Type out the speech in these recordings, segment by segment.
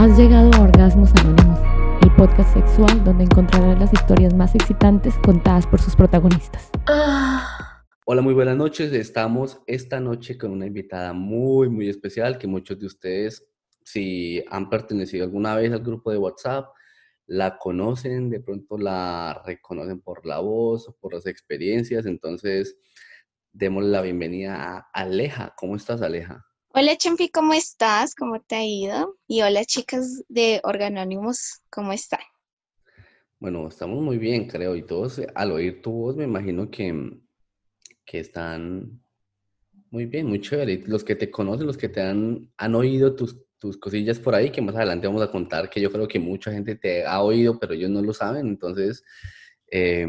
Has llegado a Orgasmos Anónimos, el podcast sexual donde encontrarás las historias más excitantes contadas por sus protagonistas. Hola, muy buenas noches. Estamos esta noche con una invitada muy, muy especial que muchos de ustedes, si han pertenecido alguna vez al grupo de WhatsApp, la conocen, de pronto la reconocen por la voz o por las experiencias. Entonces, démosle la bienvenida a Aleja. ¿Cómo estás, Aleja? Hola Champi, ¿cómo estás? ¿Cómo te ha ido? Y hola chicas de Organónimos, ¿cómo están? Bueno, estamos muy bien, creo, y todos eh, al oír tu voz me imagino que, que están muy bien, muy chévere. Los que te conocen, los que te han, han oído tus, tus cosillas por ahí, que más adelante vamos a contar, que yo creo que mucha gente te ha oído, pero ellos no lo saben, entonces eh,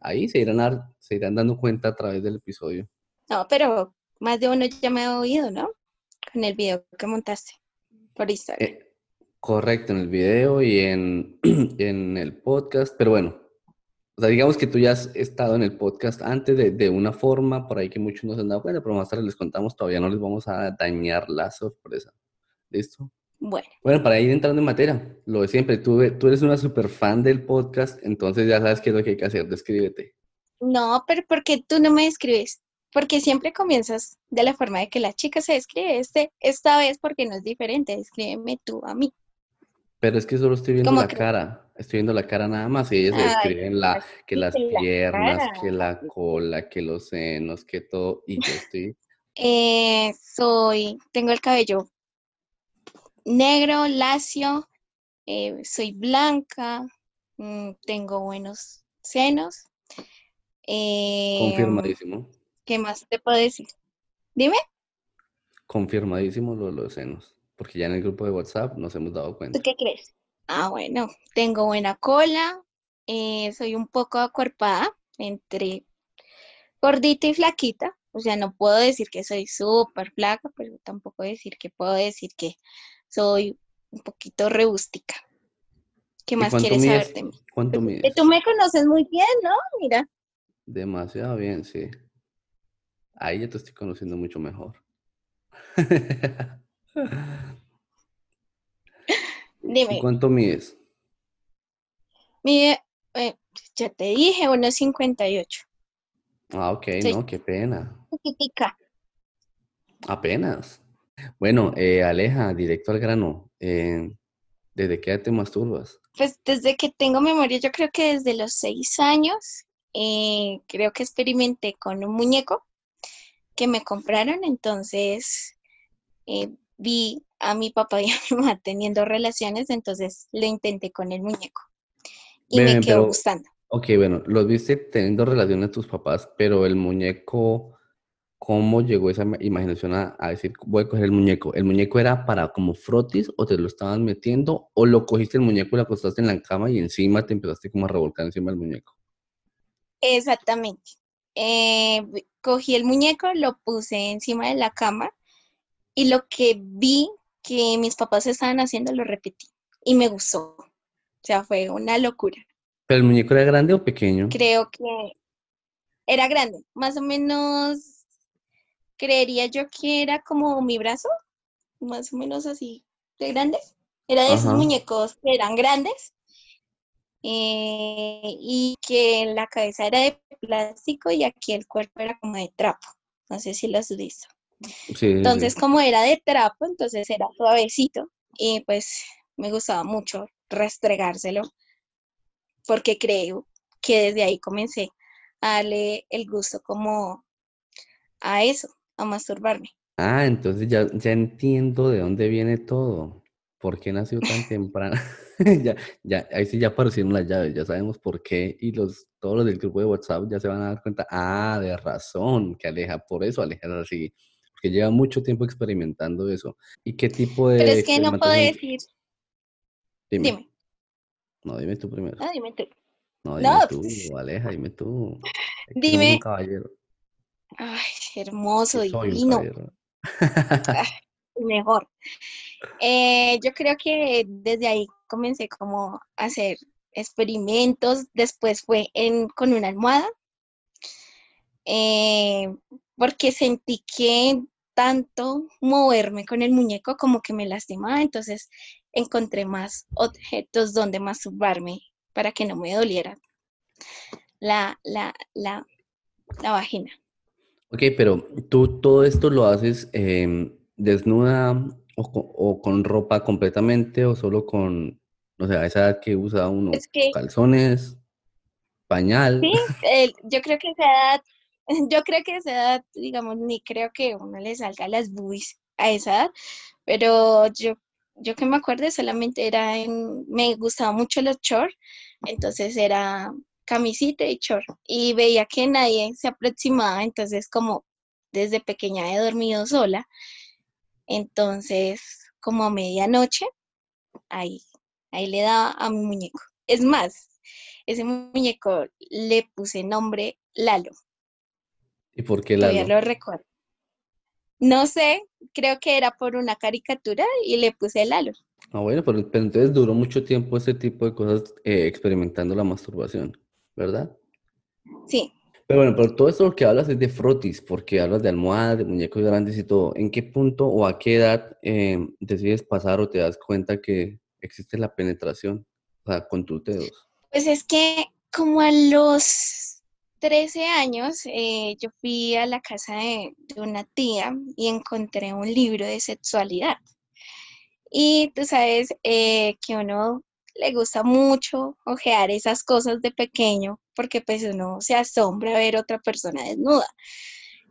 ahí se irán, se irán dando cuenta a través del episodio. No, pero más de uno ya me ha oído, ¿no? En el video que montaste por Instagram. Eh, correcto, en el video y en, en, el podcast, pero bueno, o sea, digamos que tú ya has estado en el podcast antes de, de, una forma, por ahí que muchos no se han dado cuenta, pero más tarde les contamos, todavía no les vamos a dañar la sorpresa. ¿Listo? Bueno. Bueno, para ir entrando en materia, lo de siempre, tú, tú eres una super fan del podcast, entonces ya sabes qué es lo que hay que hacer, descríbete. No, pero ¿por qué tú no me describes? Porque siempre comienzas de la forma de que la chica se describe. Este, esta vez porque no es diferente, descríbeme tú a mí. Pero es que solo estoy viendo la cara, estoy viendo la cara nada más y ellos se describen la, que las piernas, que la cola, que los senos, que todo, y yo estoy... Eh, soy, tengo el cabello negro, lacio, eh, soy blanca, mm, tengo buenos senos. Eh, Confirmadísimo. ¿Qué más te puedo decir? Dime. Confirmadísimo lo de los senos, porque ya en el grupo de WhatsApp nos hemos dado cuenta. ¿Tú qué crees? Ah, bueno, tengo buena cola, eh, soy un poco acuerpada, entre gordita y flaquita, o sea, no puedo decir que soy súper flaca, pero tampoco decir que puedo decir que soy un poquito rebústica. ¿Qué más quieres saber de mí? ¿Cuánto pues, mides? Tú me conoces muy bien, ¿no? Mira. Demasiado bien, sí. Ahí ya te estoy conociendo mucho mejor. Dime. ¿Cuánto mides? Mide, eh, ya te dije, unos 58. Ah, ok, no, qué pena. Chiquitica. Apenas. Bueno, eh, Aleja, directo al grano. Eh, ¿Desde qué edad te masturbas? Pues desde que tengo memoria, yo creo que desde los seis años, creo que experimenté con un muñeco que me compraron, entonces eh, vi a mi papá y a mi mamá teniendo relaciones, entonces lo intenté con el muñeco y me quedó gustando. Ok, bueno, los viste teniendo relaciones tus papás, pero el muñeco, ¿cómo llegó esa imaginación a, decir, voy a coger el muñeco? ¿El muñeco era para como frotis o te lo estaban metiendo o lo cogiste el muñeco y lo acostaste en la cama y encima te empezaste como a revolcar encima del muñeco? Exactamente. Eh, cogí el muñeco, lo puse encima de la cama y lo que vi que mis papás estaban haciendo lo repetí y me gustó. O sea, fue una locura. ¿Pero el muñeco era grande o pequeño? Creo que era grande, más o menos, creería yo que era como mi brazo, más o menos así de grande. Era de esos muñecos que eran grandes eh, y que la cabeza era de plástico y aquí el cuerpo era como de trapo. No sé si lo has visto. entonces, como era de trapo, entonces era suavecito y pues me gustaba mucho restregárselo porque creo que desde ahí comencé a darle el gusto como a eso, a masturbarme. Ah, entonces ya, ya entiendo de dónde viene todo. ¿Por qué nació tan temprano? ya, ya, ahí sí ya aparecieron las llaves, ya sabemos por qué. Y los, todos los del grupo de WhatsApp ya se van a dar cuenta, ah, de razón, que Aleja, por eso Aleja es así. Porque lleva mucho tiempo experimentando eso. ¿Y qué tipo de... Pero es que no puedo decir... Dime. No, dime tú primero. No, dime tú. No, dime tú, pues Aleja, dime tú. dime. Un caballero. Ay, hermoso, divino. mejor. Eh, yo creo que desde ahí comencé como a hacer experimentos, después fue en, con una almohada, eh, porque sentí que tanto moverme con el muñeco como que me lastimaba, entonces encontré más objetos donde masturbarme para que no me doliera la, la, la, la vagina. Ok, pero tú todo esto lo haces em, desnuda o con, ropa completamente o solo con, no sé, a esa edad que usa uno calzones, pañal. Sí, yo creo que esa edad, yo creo que esa edad, digamos, ni creo que uno le salga las boobies a esa edad, pero yo, yo que me acuerdo solamente era en, me gustaba mucho los shorts, entonces era camisita y short y veía que nadie se aproximaba, entonces como desde pequeña he dormido sola, entonces como a medianoche, ahí, ahí le daba a mi muñeco. Es más, ese muñeco le puse nombre Lalo. ¿Y por qué Lalo? Todavía lo recuerdo. No sé, creo que era por una caricatura y le puse Lalo. Ah, bueno, pero, entonces duró mucho tiempo ese tipo de cosas eh, experimentando la masturbación. ¿verdad? Sí. Pero bueno, pero todo esto que hablas es de frotis, porque hablas de almohadas, de muñecos grandes y todo. ¿En qué punto o a qué edad eh, decides pasar o te das cuenta que existe la penetración o sea, con tus dedos? Pues es que como a los 13 años eh, yo fui a la casa de, de una tía y encontré un libro de sexualidad. Y tú sabes eh, que uno le gusta mucho ojear esas cosas de pequeño porque pues uno se asombra ver otra persona desnuda.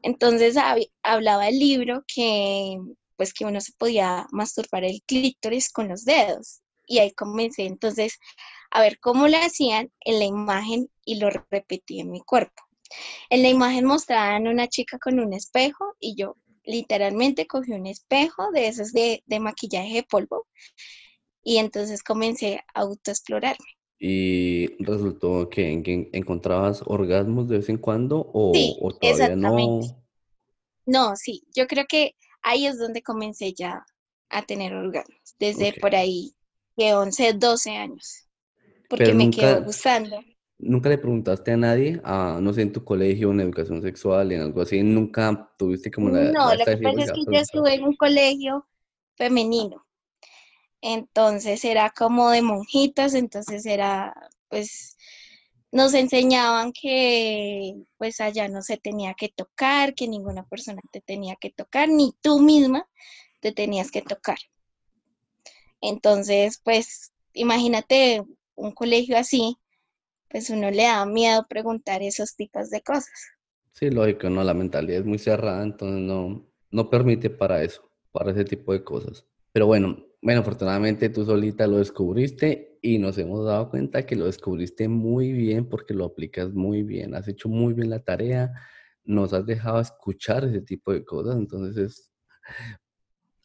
Entonces hablaba el libro que pues que uno se podía masturbar el clítoris con los dedos y ahí comencé entonces a ver cómo lo hacían en la imagen y lo repetí en mi cuerpo. En la imagen mostraban una chica con un espejo y yo literalmente cogí un espejo de esos de maquillaje de polvo y entonces comencé a autoexplorarme. ¿Y resultó que, encontrabas orgasmos de vez en cuando o, todavía no? No, sí, yo creo que ahí es donde comencé ya a tener orgasmos, desde por ahí de 11, 12 años, porque me quedó gustando. ¿Nunca le preguntaste a nadie, a, no sé, en tu colegio, en educación sexual, en algo así? ¿Nunca tuviste como la... No, lo que pasa es que yo estuve en un colegio femenino, entonces era como de monjitas, entonces era, pues, nos enseñaban que pues allá no se tenía que tocar, que ninguna persona te tenía que tocar, ni tú misma te tenías que tocar. Entonces, pues, imagínate un colegio así, pues uno le da miedo preguntar esos tipos de cosas. Sí, lógico, no, la mentalidad es muy cerrada, entonces no, no permite para eso, para ese tipo de cosas. Pero bueno, bueno, afortunadamente tú solita lo descubriste y nos hemos dado cuenta que lo descubriste muy bien porque lo aplicas muy bien, has hecho muy bien la tarea, nos has dejado escuchar ese tipo de cosas, entonces es,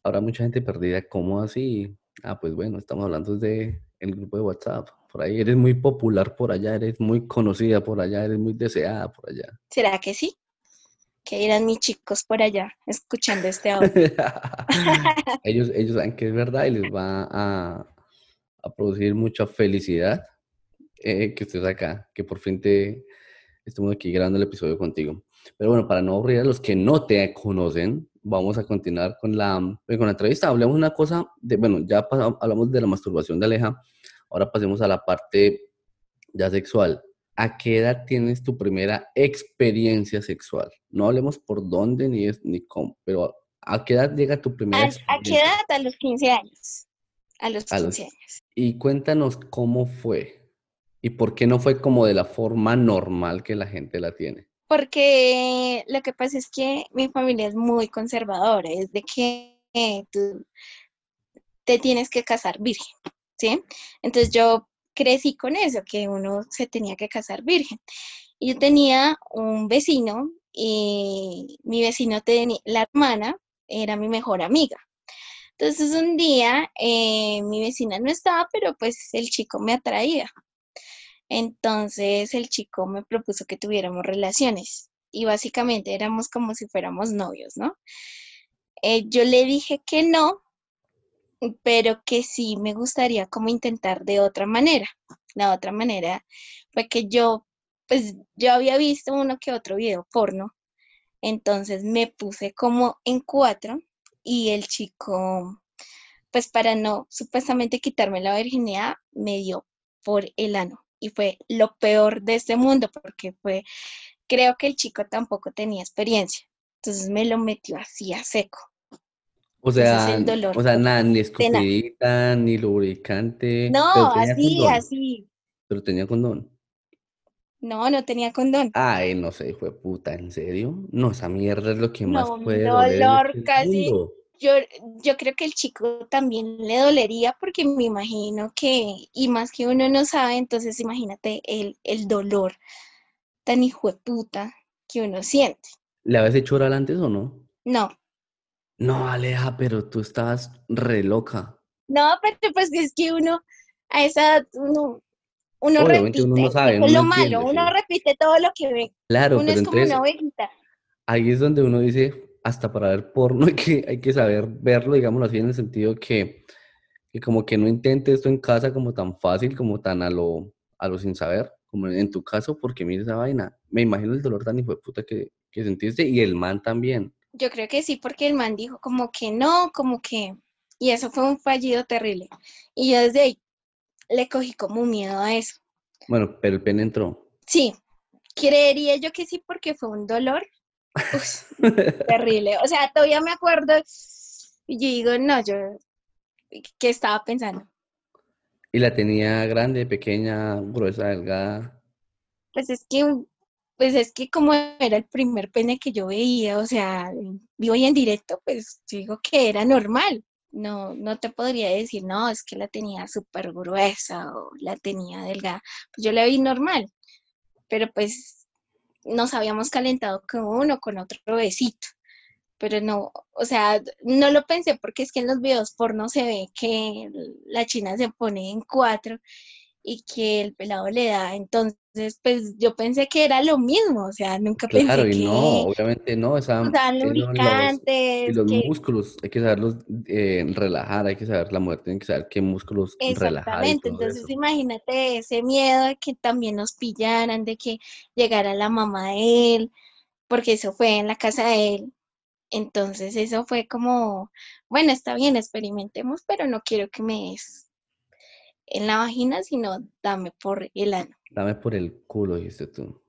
habrá mucha gente perdida, ¿cómo así? Ah, pues bueno, estamos hablando de el grupo de WhatsApp, por ahí eres muy popular por allá, eres muy conocida por allá, eres muy deseada por allá. ¿Será que sí? Que irán mis chicos por allá escuchando este audio. ellos, ellos saben que es verdad y les va a, producir mucha felicidad eh, que estés acá, que por fin te estemos aquí grabando el episodio contigo. Pero bueno, para no aburrir a los que no te conocen, vamos a continuar con la, con la entrevista. Hablemos una cosa, de, bueno, ya hablamos de la masturbación de Aleja, ahora pasemos a la parte ya sexual. ¿A qué edad tienes tu primera experiencia sexual? No hablemos por dónde ni, es, ni cómo, pero ¿a qué edad llega tu primera experiencia? ¿A qué edad? A los 15 años. A los 15 años. Y cuéntanos cómo fue y por qué no fue como de la forma normal que la gente la tiene. Porque lo que pasa es que mi familia es muy conservadora, es de que tú te tienes que casar virgen, ¿sí? Entonces yo crecí con eso, que uno se tenía que casar virgen. Y yo tenía un vecino y mi vecino tenía, la hermana era mi mejor amiga. Entonces un día eh, mi vecina no estaba, pero pues el chico me atraía. Entonces el chico me propuso que tuviéramos relaciones y básicamente éramos como si fuéramos novios, ¿no? Eh, yo le dije que no pero que sí me gustaría como intentar de otra manera. La otra manera fue que yo, pues yo había visto uno que otro video porno, Entonces me puse como en cuatro y el chico, pues para no supuestamente quitarme la virginidad, me dio por el ano. Y fue lo peor de este mundo porque fue, creo que el chico tampoco tenía experiencia. Entonces me lo metió así a seco. O sea, o sea, nada, ni escupidita, ni lubricante. No, así, así. Pero tenía condón. No, no tenía condón. Ay, no sé, hijo de puta, ¿en serio? No, esa mierda es lo que más puede dolor este casi. Yo, yo creo que el chico también le dolería porque me imagino que, y más que uno no sabe, entonces imagínate el, el dolor tan hijo de puta que uno siente. ¿Le habías hecho oral antes o no? No. No, Aleja, pero tú estabas re loca. No, pero pues es que uno, a esa edad, uno, uno repite. Uno no sabe, es lo malo, uno repite todo lo que ve. Claro, uno es como una ovejita. Ahí es donde uno dice, hasta para ver porno hay que, hay que saber verlo, digámoslo así, en el sentido que, que como que no intente esto en casa como tan fácil, como tan a lo, a lo sin saber, como en tu caso, porque mira esa vaina. Me imagino el dolor tan hijo de puta que, que sentiste y el man también. Yo creo que sí, porque el man dijo como que no, como que... Y eso fue un fallido terrible. Y yo desde ahí le cogí como miedo a eso. Bueno, pero el pene entró. Sí, creería yo que sí porque fue un dolor terrible. O sea, todavía me acuerdo y yo digo, no, yo, ¿qué estaba pensando? ¿Y la tenía grande, pequeña, gruesa, delgada? Pues es que, pues es que como era el primer pene que yo veía, o sea, vivo y en directo, pues digo que era normal no, no te podría decir, no, es que la tenía súper gruesa o la tenía delgada. Pues yo la vi normal, pero pues nos habíamos calentado con uno, con otro besito. Pero no, o sea, no lo pensé porque es que en los videos porno se ve que la china se pone en cuatro y que el pelado le da. Entonces, pues yo pensé que era lo mismo, o sea, nunca pensé Claro, y no, obviamente no. Esa, lubricantes. Y los, músculos, hay que saberlos eh, relajar, hay que saber, la mujer tiene que saber qué músculos relajar. Exactamente, entonces imagínate ese miedo de que también nos pillaran, de que llegara la mamá de él, porque eso fue en la casa de él. Entonces eso fue como, bueno, está bien, experimentemos, pero no quiero que me des en la vagina, sino dame por el ano. Dame por el culo, dijiste tú.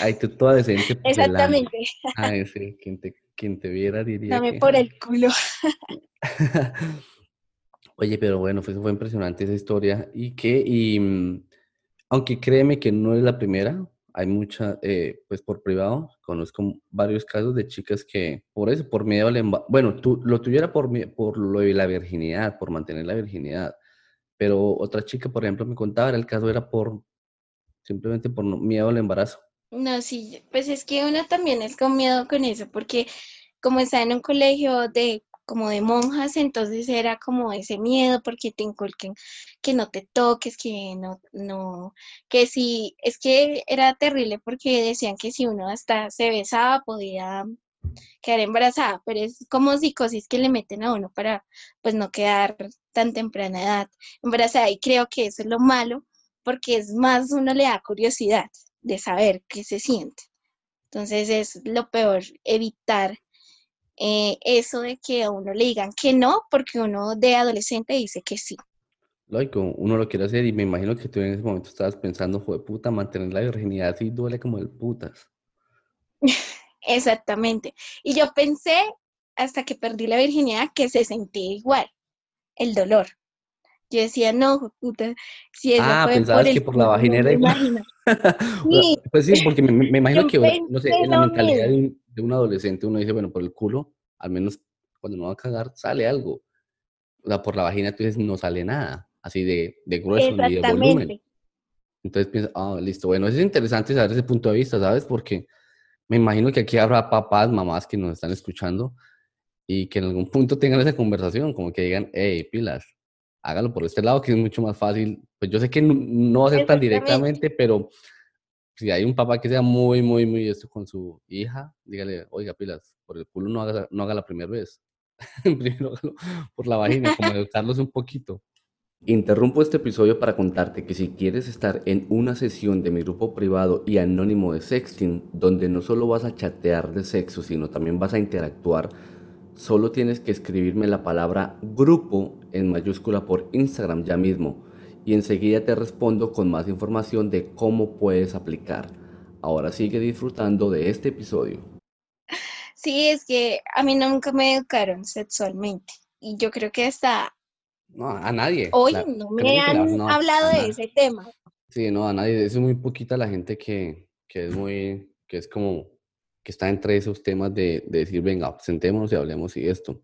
Ay, tú toda decente. Exactamente. Ay, sí, quien te, quien te viera diría. Dame por el culo. Oye, pero bueno, fue, fue impresionante esa historia. Y que, y mm, aunque créeme que no es la primera, hay mucha, eh, pues por privado, conozco varios casos de chicas que por eso, por miedo al embarazo, bueno, tú, lo tuyo era por, por lo de la virginidad, por mantener la virginidad. Pero otra chica, por ejemplo, me contaba, el caso era por simplemente por miedo al embarazo. No, sí, pues es que uno también es con miedo con eso, porque como está en un colegio de como de monjas, entonces era como ese miedo porque te inculquen que no te toques, que no, no, que si, es que era terrible porque decían que si uno hasta se besaba podía quedar embarazada, pero es como psicosis que le meten a uno para pues no quedar tan temprana edad embarazada y creo que eso es lo malo porque es más uno le da curiosidad de saber qué se siente. Entonces es lo peor evitar eh, eso de que a uno le digan que no porque uno de adolescente dice que sí. Lógico, uno lo quiere hacer y me imagino que tú en ese momento estabas pensando, de puta, mantener la virginidad así duele como el putas. Exactamente. Y yo pensé, hasta que perdí la virginidad, que se sentía igual, el dolor. Yo decía, no, puta, si eso ah, pensabas que por la vagina era igual. sí. Pues sí, porque me, imagino que, no sé, en la mentalidad de un, adolescente uno dice, bueno, por el culo, al menos cuando no va a cagar, sale algo. O sea, por la vagina tú dices, no sale nada, así de, de grueso ni de volumen. Entonces piensas, ah, listo, bueno, es interesante saber ese punto de vista, ¿sabes? Porque me imagino que aquí habrá papás, mamás que nos están escuchando y que en algún punto tengan esa conversación, como que digan, hey, pilas, hágalo por este lado, que es mucho más fácil. Pues yo sé que no, va a ser tan directamente, pero si hay un papá que sea muy, muy, muy esto con su hija, dígale, oiga, pilas, por el culo no haga, no haga la primera vez. Primero hágalo por la vagina, como educarlos un poquito. Interrumpo este episodio para contarte que si quieres estar en una sesión de mi grupo privado y anónimo de sexting, donde no solo vas a chatear de sexo, sino también vas a interactuar, solo tienes que escribirme la palabra grupo en mayúscula por Instagram ya mismo y enseguida te respondo con más información de cómo puedes aplicar. Ahora sigue disfrutando de este episodio. Sí, es que a mí nunca me educaron sexualmente y yo creo que hasta no, a nadie. Hoy no me han hablado de ese tema. Sí, no, a nadie. Es muy poquita la gente que, que, es muy, que es como, que está entre esos temas de, de, decir, venga, sentémonos y hablemos y esto.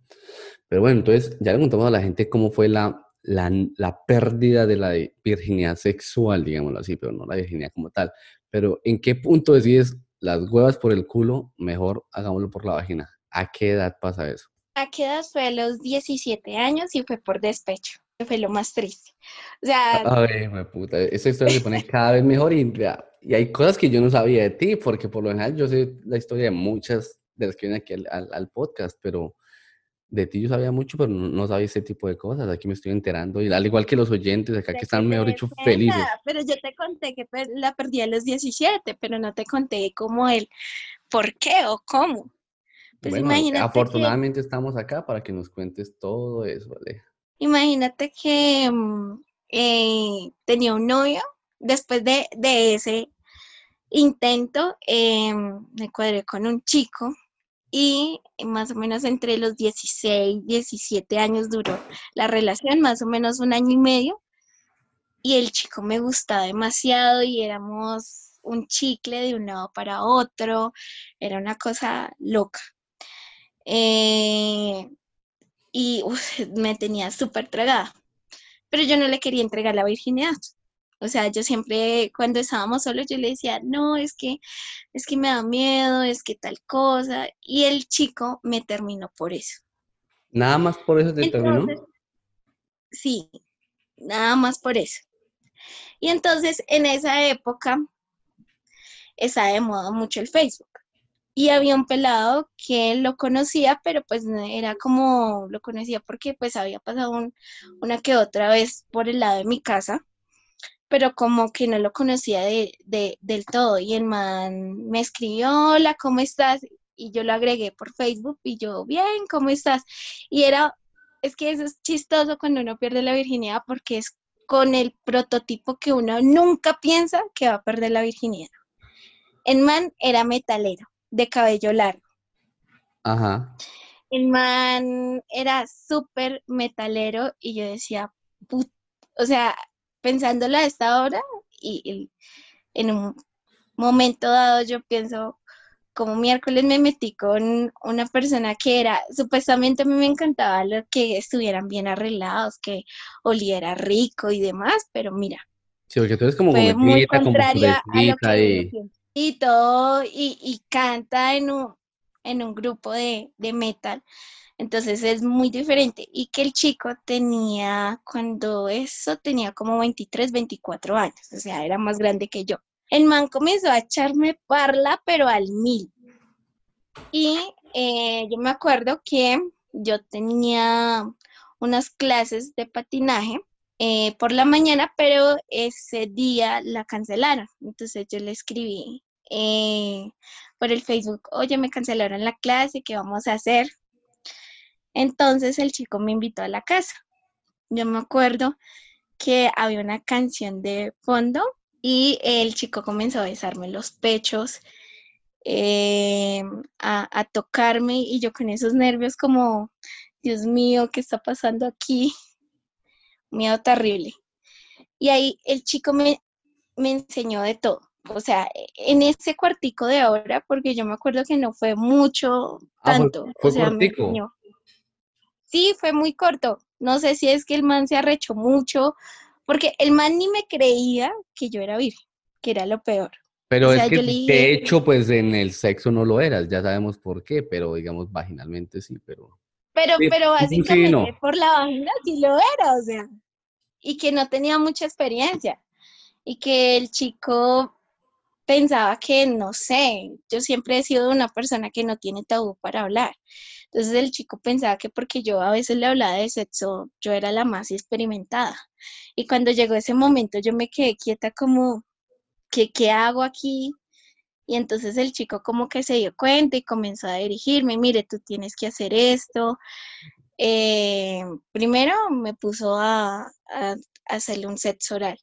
Pero bueno, entonces ya le contamos a la gente cómo fue la, la, la pérdida de la virginidad sexual, digámoslo así, pero no la virginidad como tal. Pero ¿en qué punto decides las huevas por el culo? Mejor hagámoslo por la vagina. ¿A qué edad pasa eso? ¿A qué edad fue a los 17 años y fue por despecho? Fue lo más triste. O sea... Ay, me puta, esa historia se pone cada vez mejor y, y, hay cosas que yo no sabía de ti, porque por lo general yo sé la historia de muchas de las que vienen aquí al, al, podcast, pero de ti yo sabía mucho, pero no, sabía ese tipo de cosas. Aquí me estoy enterando, y al igual que los oyentes acá que están, mejor dicho, felices. Pero yo te conté que la perdí a los 17, pero no te conté cómo él, por qué o cómo. Pues bueno, afortunadamente estamos acá para que nos cuentes todo eso, ¿vale? Imagínate que mm, eh, tenía un novio, después de, ese intento em, me cuadré con un chico y más o menos entre los 16, 17 años duró la relación, más o menos un año y medio, y el chico me gustaba demasiado y éramos un chicle de un lado para otro, era una cosa loca. Eh, y me tenía súper tragada. Pero yo no le quería entregar la virginidad. O sea, yo siempre, cuando estábamos solos, yo le decía, no, es que, es que me da miedo, es que tal cosa. Y el chico me terminó por eso. ¿Nada más por eso te terminó? Sí, nada más por eso. Y entonces, en esa época, estaba de moda mucho el Facebook y había un pelado que lo conocía, pero pues era como, lo conocía porque pues había pasado una que otra vez por el lado de mi casa, pero como que no lo conocía de, del todo. Y el man me escribió, hola, ¿cómo estás? Y yo lo agregué por Facebook y yo, bien, ¿cómo estás? Y era, es que eso es chistoso cuando uno pierde la virginidad porque es con el prototipo que uno nunca piensa que va a perder la virginidad. El man era metalero de cabello largo. Ajá. El man era súper metalero y yo decía, o sea, pensándolo a esta hora y, en un momento dado yo pienso, como miércoles me metí con una persona que era, supuestamente a mí me encantaba lo que estuvieran bien arreglados, que oliera rico y demás, pero mira. Sí, porque tú eres como muy contraria a lo que y todo, y, canta en un, en un grupo de, metal. Entonces es muy diferente. Y que el chico tenía, cuando eso tenía como 23, 24 años, o sea, era más grande que yo. El man comenzó a echarme parla, pero al mil. Y eh, yo me acuerdo que yo tenía unas clases de patinaje eh, por la mañana, pero ese día la cancelaron. Entonces yo le escribí eh, por el Facebook, oye, me cancelaron la clase, ¿qué vamos a hacer? Entonces el chico me invitó a la casa. Yo me acuerdo que había una canción de fondo y el chico comenzó a besarme los pechos, eh, a, a tocarme y yo con esos nervios como, Dios mío, ¿qué está pasando aquí? miedo terrible. Y ahí el chico me, me enseñó de todo. O sea, en ese cuartico de ahora, porque yo me acuerdo que no fue mucho, ah, tanto. fue, o sea, Sí, fue muy corto. No sé si es que el man se arrechó mucho, porque el man ni me creía que yo era virgen, que era lo peor. Pero es que de hecho, pues en el sexo no lo eras, ya sabemos por qué, pero digamos vaginalmente sí, pero pero, pero básicamente por la vagina sí lo era, o sea, y que no tenía mucha experiencia, y que el chico pensaba que, no sé, yo siempre he sido una persona que no tiene tabú para hablar. Entonces el chico pensaba que porque yo a veces le hablaba de sexo, yo era la más experimentada. Y cuando llegó ese momento yo me quedé quieta como, ¿qué, qué hago aquí? Y entonces el chico como que se dio cuenta y comenzó a dirigirme, mire, tú tienes que hacer esto. Eh, primero me puso a, a hacerle un sexo oral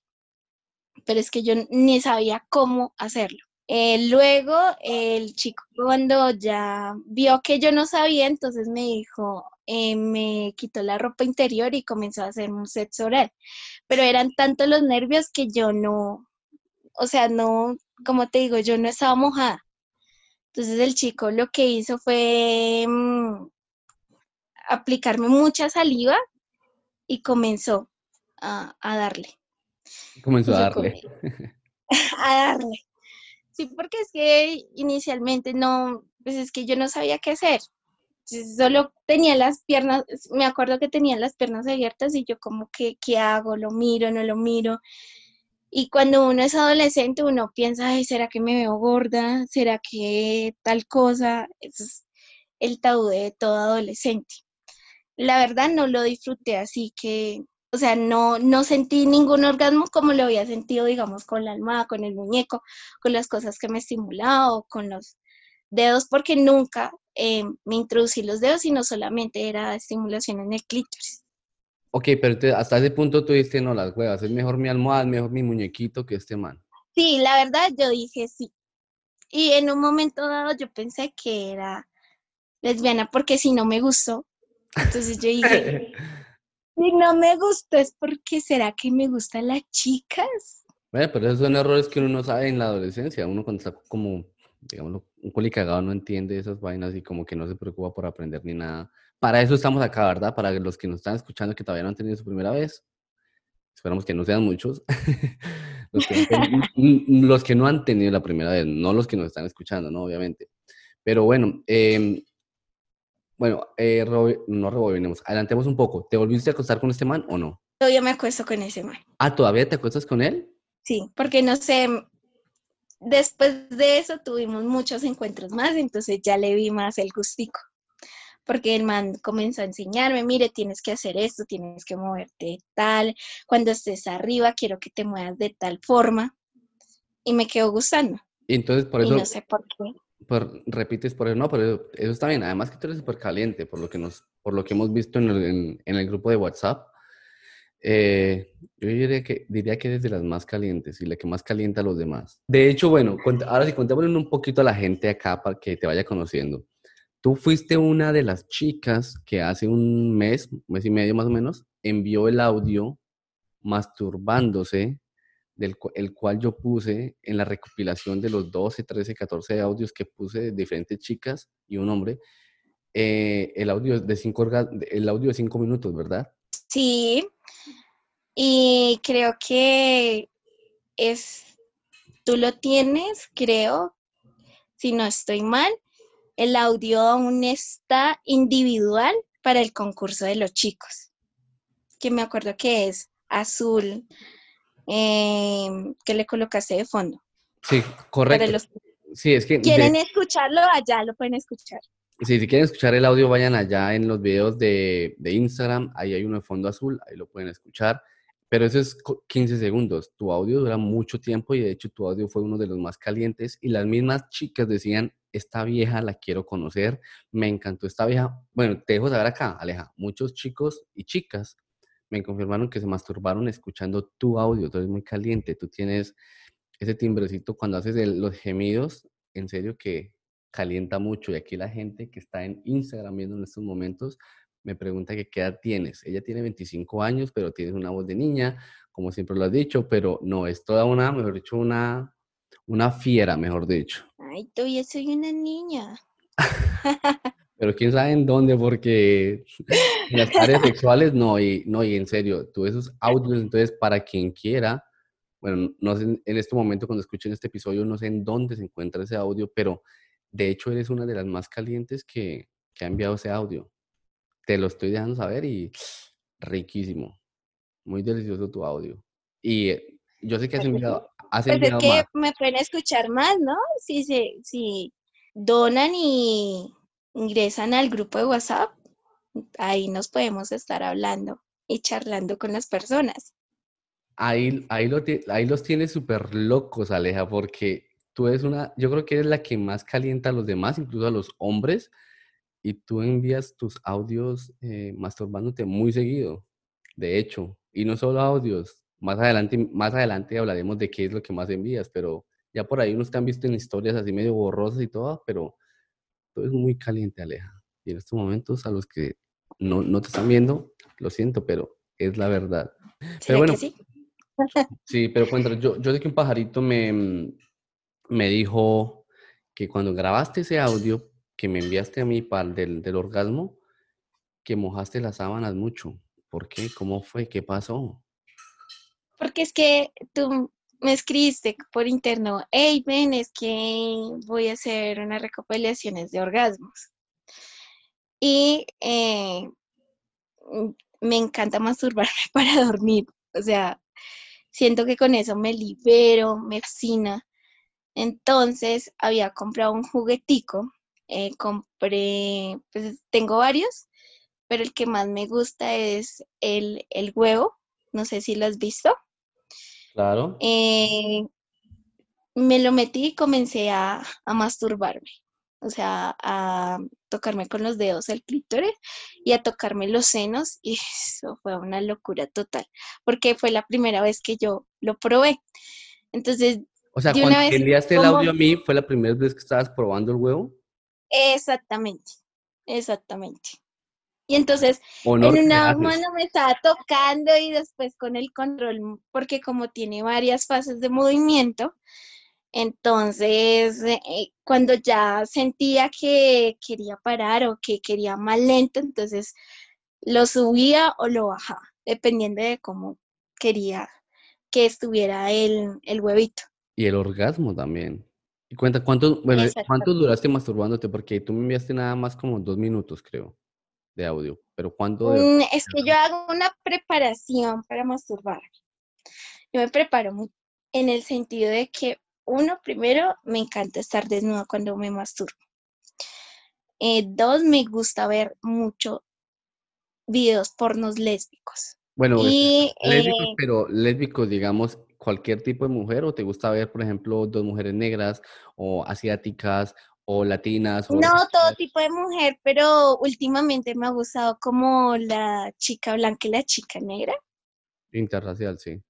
pero es que yo ni sabía cómo hacerlo. Eh, luego el chico cuando ya vio que yo no sabía, entonces me dijo, eh, me quitó la ropa interior y comenzó a hacer un sexo oral. Pero eran tantos los nervios que yo no, o sea, no, como te digo, yo no estaba mojada. Entonces el chico lo que hizo fue mm, aplicarme mucha saliva y comenzó a darle. Comenzó a darle. a darle. Sí, porque es que inicialmente no, pues es que yo no sabía qué hacer. Solo tenía las piernas, me acuerdo que tenía las piernas abiertas y yo como que, ¿qué hago? ¿Lo miro? ¿No lo miro? Y cuando uno es adolescente, uno piensa, Ay, ¿será que me veo gorda? ¿Será que tal cosa? Eso es el tabú de todo adolescente. La verdad no lo disfruté así que o sea, no, no sentí ningún orgasmo como lo había sentido, digamos, con la almohada, con el muñeco, con las cosas que me estimulaba o con los dedos, porque nunca eh, me introducí los dedos, sino solamente era estimulación en el clítoris. Ok, pero hasta ese punto tú dijiste, no, las huevas, es mejor mi almohada, es mejor mi muñequito que este man. Sí, la verdad yo dije sí. Y en un momento dado yo pensé que era lesbiana porque si no me gustó. Entonces yo dije, Si no me gusta es porque será que me gustan las chicas. Bueno, pero esos son errores que uno no sabe en la adolescencia. Uno cuando está como, digamos, un colicagado no entiende esas vainas y como que no se preocupa por aprender ni nada. Para eso estamos acá, ¿verdad? Para los que nos están escuchando que todavía no han tenido su primera vez. Esperamos que no sean muchos. los, que los, que no han tenido la primera vez, no los que nos están escuchando, ¿no? Obviamente. Pero bueno, eh, bueno, eh, no rebobinemos, adelantemos un poco. ¿Te volviste a acostar con este man o no? Todavía me acuesto con ese man. Ah, ¿todavía te acuestas con él? Sí, porque no sé, después de eso tuvimos muchos encuentros más, entonces ya le vi más el gustico. Porque el man comenzó a enseñarme, mire, tienes que hacer esto, tienes que moverte tal, cuando estés arriba quiero que te muevas de tal forma. Y me quedó gustando. Y entonces por eso... Y no sé por qué repites por eso, no, pero eso está bien. Además que tú eres súper caliente, por lo que nos, por lo que hemos visto en el, en, el grupo de WhatsApp. Eh, yo diría que, diría que eres de las más calientes y la que más calienta a los demás. De hecho, bueno, ahora sí, contémosle un poquito a la gente acá para que te vaya conociendo. Tú fuiste una de las chicas que hace un mes, mes y medio más o menos, envió el audio masturbándose del el cual yo puse en la recopilación de los 12, 13, 14 audios que puse de diferentes chicas y un hombre, eh, el, audio de cinco, el audio de cinco minutos, ¿verdad? Sí, y creo que es, tú lo tienes, creo, si no estoy mal, el audio aún está individual para el concurso de los chicos, que me acuerdo que es azul, eh, que le colocaste de fondo. Sí, correcto. sí, es que quieren escucharlo, allá lo pueden escuchar. Sí, si quieren escuchar el audio, vayan allá en los videos de, de Instagram, ahí hay uno de fondo azul, ahí lo pueden escuchar. Pero eso es 15 segundos. Tu audio dura mucho tiempo y de hecho tu audio fue uno de los más calientes y las mismas chicas decían, esta vieja la quiero conocer, me encantó esta vieja. Bueno, te dejo saber acá, Aleja, muchos chicos y chicas me confirmaron que se masturbaron escuchando tu audio, tú eres muy caliente, tú tienes ese timbrecito cuando haces los gemidos, en serio que calienta mucho. Y aquí la gente que está en Instagram viendo en estos momentos me pregunta que qué edad tienes. Ella tiene 25 años, pero tienes una voz de niña, como siempre lo has dicho, pero no, es toda una, mejor dicho, una, una fiera, mejor dicho. Ay, todavía soy una niña. Pero quién sabe en dónde, porque las áreas sexuales no, y no, y en serio, tú esos audios, entonces para quien quiera, bueno, no sé en este momento cuando escuchen este episodio, no sé en dónde se encuentra ese audio, pero de hecho eres una de las más calientes que, que ha enviado ese audio. Te lo estoy dejando saber y riquísimo, muy delicioso tu audio. Y eh, yo sé que has enviado, pues es que me pueden escuchar más, ¿no? Si, se, si donan y ingresan al grupo de WhatsApp, ahí nos podemos estar hablando y charlando con las personas. Ahí, ahí, ahí los tienes súper locos, Aleja, porque tú eres una, yo creo que eres la que más calienta a los demás, incluso a los hombres, y tú envías tus audios eh, masturbándote muy seguido, de hecho, y no solo audios, más adelante, más adelante hablaremos de qué es lo que más envías, pero ya por ahí unos te han visto en historias así medio borrosas y todo, pero es muy caliente, Aleja. Y en estos momentos a los que no, no te están viendo, lo siento, pero es la verdad. Pero bueno, sí? sí, pero cuéntame, yo, yo sé que un pajarito me, me dijo que cuando grabaste ese audio que me enviaste a mí para del, del orgasmo, que mojaste las sábanas mucho. ¿Por qué? ¿Cómo fue? ¿Qué pasó? Porque es que tú me escribiste por interno, hey, ven, es que voy a hacer unas recopilaciones de orgasmos. Y eh, me encanta masturbarme para dormir. O sea, siento que con eso me libero, me fascina. Entonces había comprado un juguetico, eh, compré, pues tengo varios, pero el que más me gusta es el, el huevo, no sé si lo has visto. Claro. Eh, me lo metí y comencé a, masturbarme, o sea, a tocarme con los dedos el clítoris y a tocarme los senos y eso fue una locura total, porque fue la primera vez que yo lo probé. Entonces, o sea, cuando enviaste el audio a mí, ¿fue la primera vez que estabas probando el huevo? Exactamente, exactamente. Y entonces en una mano me estaba tocando y después con el control, porque como tiene varias fases de movimiento, entonces eh, cuando ya sentía que quería parar o que quería más lento, entonces lo subía o lo bajaba, dependiendo de cómo quería que estuviera el, el huevito. Y el orgasmo también. Y cuenta, ¿cuánto, bueno, ¿cuánto duraste masturbándote? Porque tú me enviaste nada más como dos minutos, creo de audio, pero ¿cuánto? Mm, es que yo hago una preparación para masturbar. Yo me preparo en el sentido de que, uno, primero, me encanta estar desnuda cuando me masturbo. Eh, dos, me gusta ver mucho videos pornos lésbicos. Bueno, y, lésbicos, eh, pero lésbicos, digamos, cualquier tipo de mujer, o te gusta ver, por ejemplo, dos mujeres negras o asiáticas o latinas? no, todo tipo de mujer, pero últimamente me ha gustado como la chica blanca y la chica negra. Interracial, sí.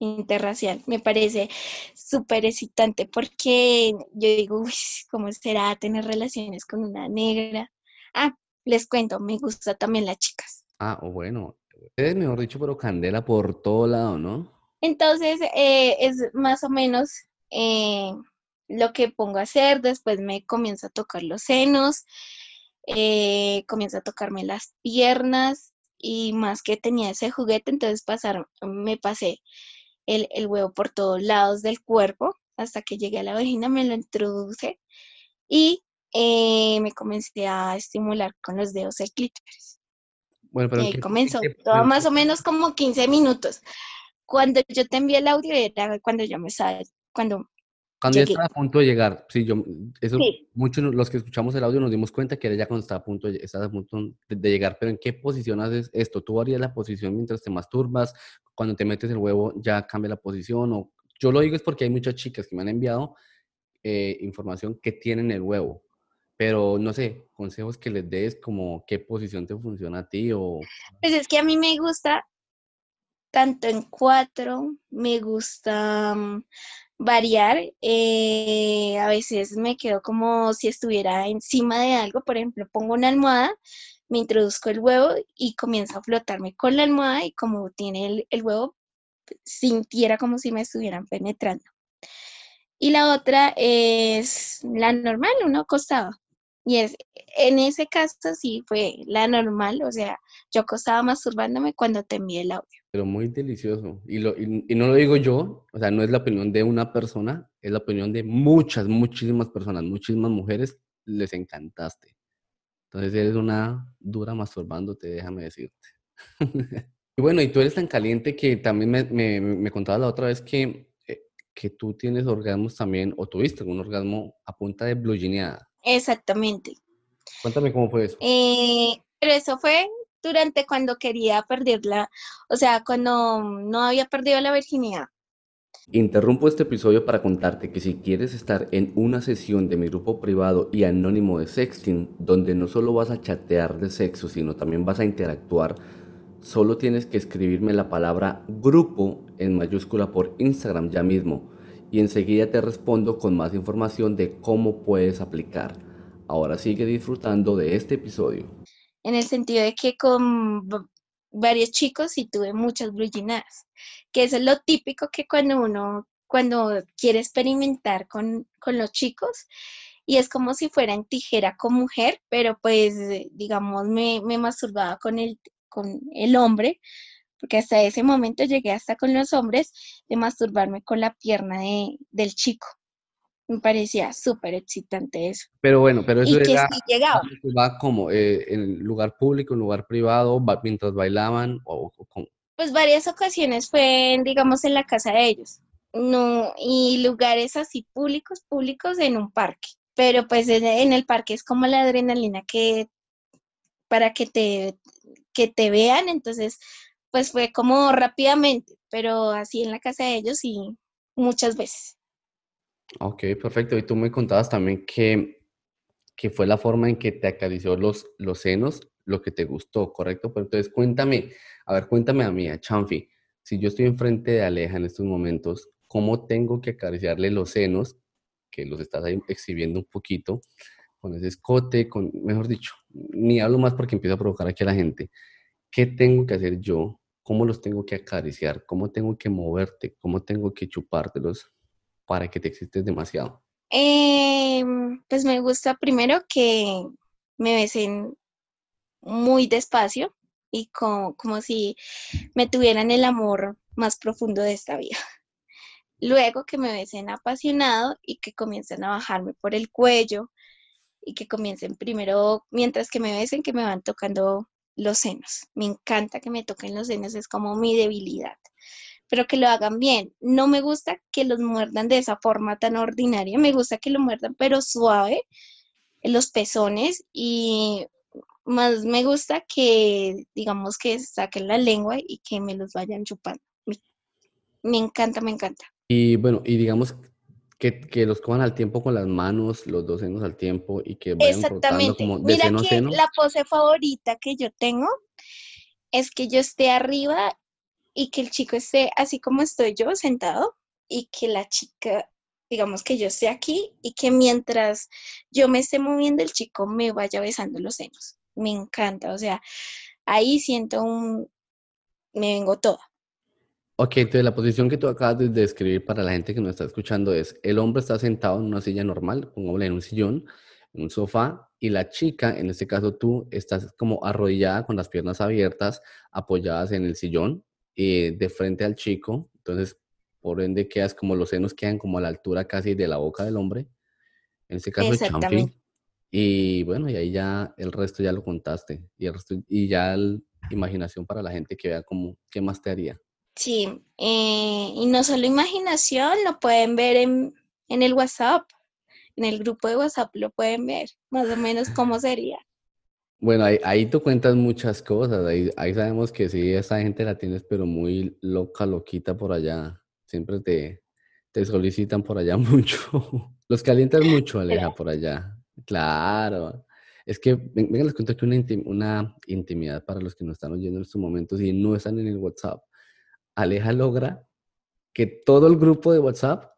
Interracial, me parece súper excitante porque yo digo, uy, ¿cómo será tener relaciones con una negra? Ah, les cuento, me gusta también las chicas. Ah, o bueno, es mejor dicho, pero candela por todo lado, ¿no? Entonces, eh, es más o menos eh, lo que pongo a hacer, después me comienzo a tocar los senos, eh, comienzo a tocarme las piernas y más que tenía ese juguete, entonces pasar, me pasé el, huevo por todos lados del cuerpo hasta que llegué a la vagina, me lo introduje y eh, me comencé a estimular con los dedos el clítoris. Bueno, pero y comenzó todo más o menos como 15 minutos. Cuando yo te envié el audio era cuando yo me estaba, cuando cuando ya estaba a punto de llegar, sí, yo, eso, muchos los que escuchamos el audio nos dimos cuenta que era ya cuando estaba a punto, de, a punto de, llegar, pero ¿en qué posición haces esto? ¿Tú harías la posición mientras te masturbas? Cuando te metes el huevo ya cambia la posición? O, yo lo digo es porque hay muchas chicas que me han enviado eh, información que tienen el huevo, pero no sé, consejos que les des como qué posición te funciona a ti o... Pues es que a mí me gusta tanto en cuatro, me gusta mm, variar. Eh, a veces me quedo como si estuviera encima de algo, por ejemplo, pongo una almohada, me introduzco el huevo y comienzo a flotarme con la almohada y como tiene el, huevo, sintiera como si me estuvieran penetrando. Y la otra es la normal, uno acostado. Y es, en ese caso sí fue la normal, o sea, yo acostaba masturbándome cuando te envié el audio. Pero muy delicioso. Y, lo, y, no lo digo yo, o sea, no es la opinión de una persona, es la opinión de muchas, muchísimas personas, muchísimas mujeres, les encantaste. Entonces eres una dura masturbándote, déjame decirte. y bueno, y tú eres tan caliente que también me, me, me contabas la otra vez que eh, que tú tienes orgasmos también, o tuviste un orgasmo a punta de blue Exactamente. Cuéntame cómo fue eso. Eh, pero eso fue durante cuando quería perderla, o sea, cuando no había perdido la virginidad. Interrumpo este episodio para contarte que si quieres estar en una sesión de mi grupo privado y anónimo de sexting, donde no solo vas a chatear de sexo, sino también vas a interactuar, solo tienes que escribirme la palabra grupo en mayúscula por Instagram ya mismo y enseguida te respondo con más información de cómo puedes aplicar. Ahora sigue disfrutando de este episodio. En el sentido de que con varios chicos y tuve muchas brujinadas, que eso es lo típico que cuando uno, cuando quiere experimentar con, los chicos, y es como si fuera en tijera con mujer, pero pues digamos me, me masturbaba con el, con el hombre, porque hasta ese momento llegué hasta con los hombres de masturbarme con la pierna de, del chico. Me parecía súper excitante eso. Pero bueno, pero eso y que sí llegaba. ¿Va como eh, en lugar público, en lugar privado, mientras bailaban o, Pues varias ocasiones fue, digamos, en la casa de ellos. No, y lugares así públicos, públicos en un parque. Pero pues en el parque es como la adrenalina que para que te, que te vean, entonces pues fue como rápidamente, pero así en la casa de ellos y muchas veces. Ok, perfecto. Y tú me contabas también que, que fue la forma en que te acarició los, los senos lo que te gustó, ¿correcto? Pero entonces cuéntame, a ver, cuéntame a mí, a Chanfi, si yo estoy enfrente de Aleja en estos momentos, ¿cómo tengo que acariciarle los senos, que los estás ahí exhibiendo un poquito, con ese escote, con, mejor dicho, ni hablo más porque empiezo a provocar aquí a la gente. ¿Qué tengo que hacer yo? ¿Cómo los tengo que acariciar? ¿Cómo tengo que moverte? ¿Cómo tengo que chupártelos para que te existes demasiado? Em, pues me gusta primero que me besen muy despacio y como, como si me tuvieran el amor más profundo de esta vida. Luego que me besen apasionado y que comiencen a bajarme por el cuello y que comiencen primero, mientras que me besen, que me van tocando los senos. Me encanta que me toquen los senos, es como mi debilidad. Pero que lo hagan bien. No me gusta que los muerdan de esa forma tan ordinaria. Me gusta que lo muerdan, pero suave, los pezones. Y más me gusta que, digamos, que saquen la lengua y que me los vayan chupando. Me, me encanta, me encanta. Y bueno, y digamos, que, los cojan al tiempo con las manos, los dos senos al tiempo y que vayan rotando como de Mira que La pose favorita que yo tengo es que yo esté arriba y que el chico esté así como estoy yo sentado y que la chica, digamos que yo esté aquí y que mientras yo me esté moviendo el chico me vaya besando los senos. Me encanta, o sea, ahí siento un, me vengo toda. Ok, entonces la posición que tú acabas de describir para la gente que nos está escuchando es, el hombre está sentado en una silla normal, hombre en un sillón, en un sofá, y la chica, en este caso tú, estás como arrodillada con las piernas abiertas, apoyadas en el sillón, y de frente al chico, entonces por ende quedas como los senos quedan como a la altura casi de la boca del hombre, en este caso champi, y bueno, y ahí ya el resto ya lo contaste, y, el resto, y ya la imaginación para la gente que vea como, ¿qué más te haría? Sí, eh, y no solo imaginación, lo pueden ver en, el WhatsApp, en el grupo de WhatsApp lo pueden ver, más o menos cómo sería. Bueno, ahí, ahí tú cuentas muchas cosas, ahí, ahí sabemos que sí, esa gente la tienes, pero muy loca, loquita por allá. Siempre te, te solicitan por allá mucho. Los calientas mucho, Aleja, por allá. Claro. Es que, venga, les cuento que una, una intimidad para los que nos están oyendo en estos momentos y no están en el WhatsApp. Aleja logra que todo el grupo de WhatsApp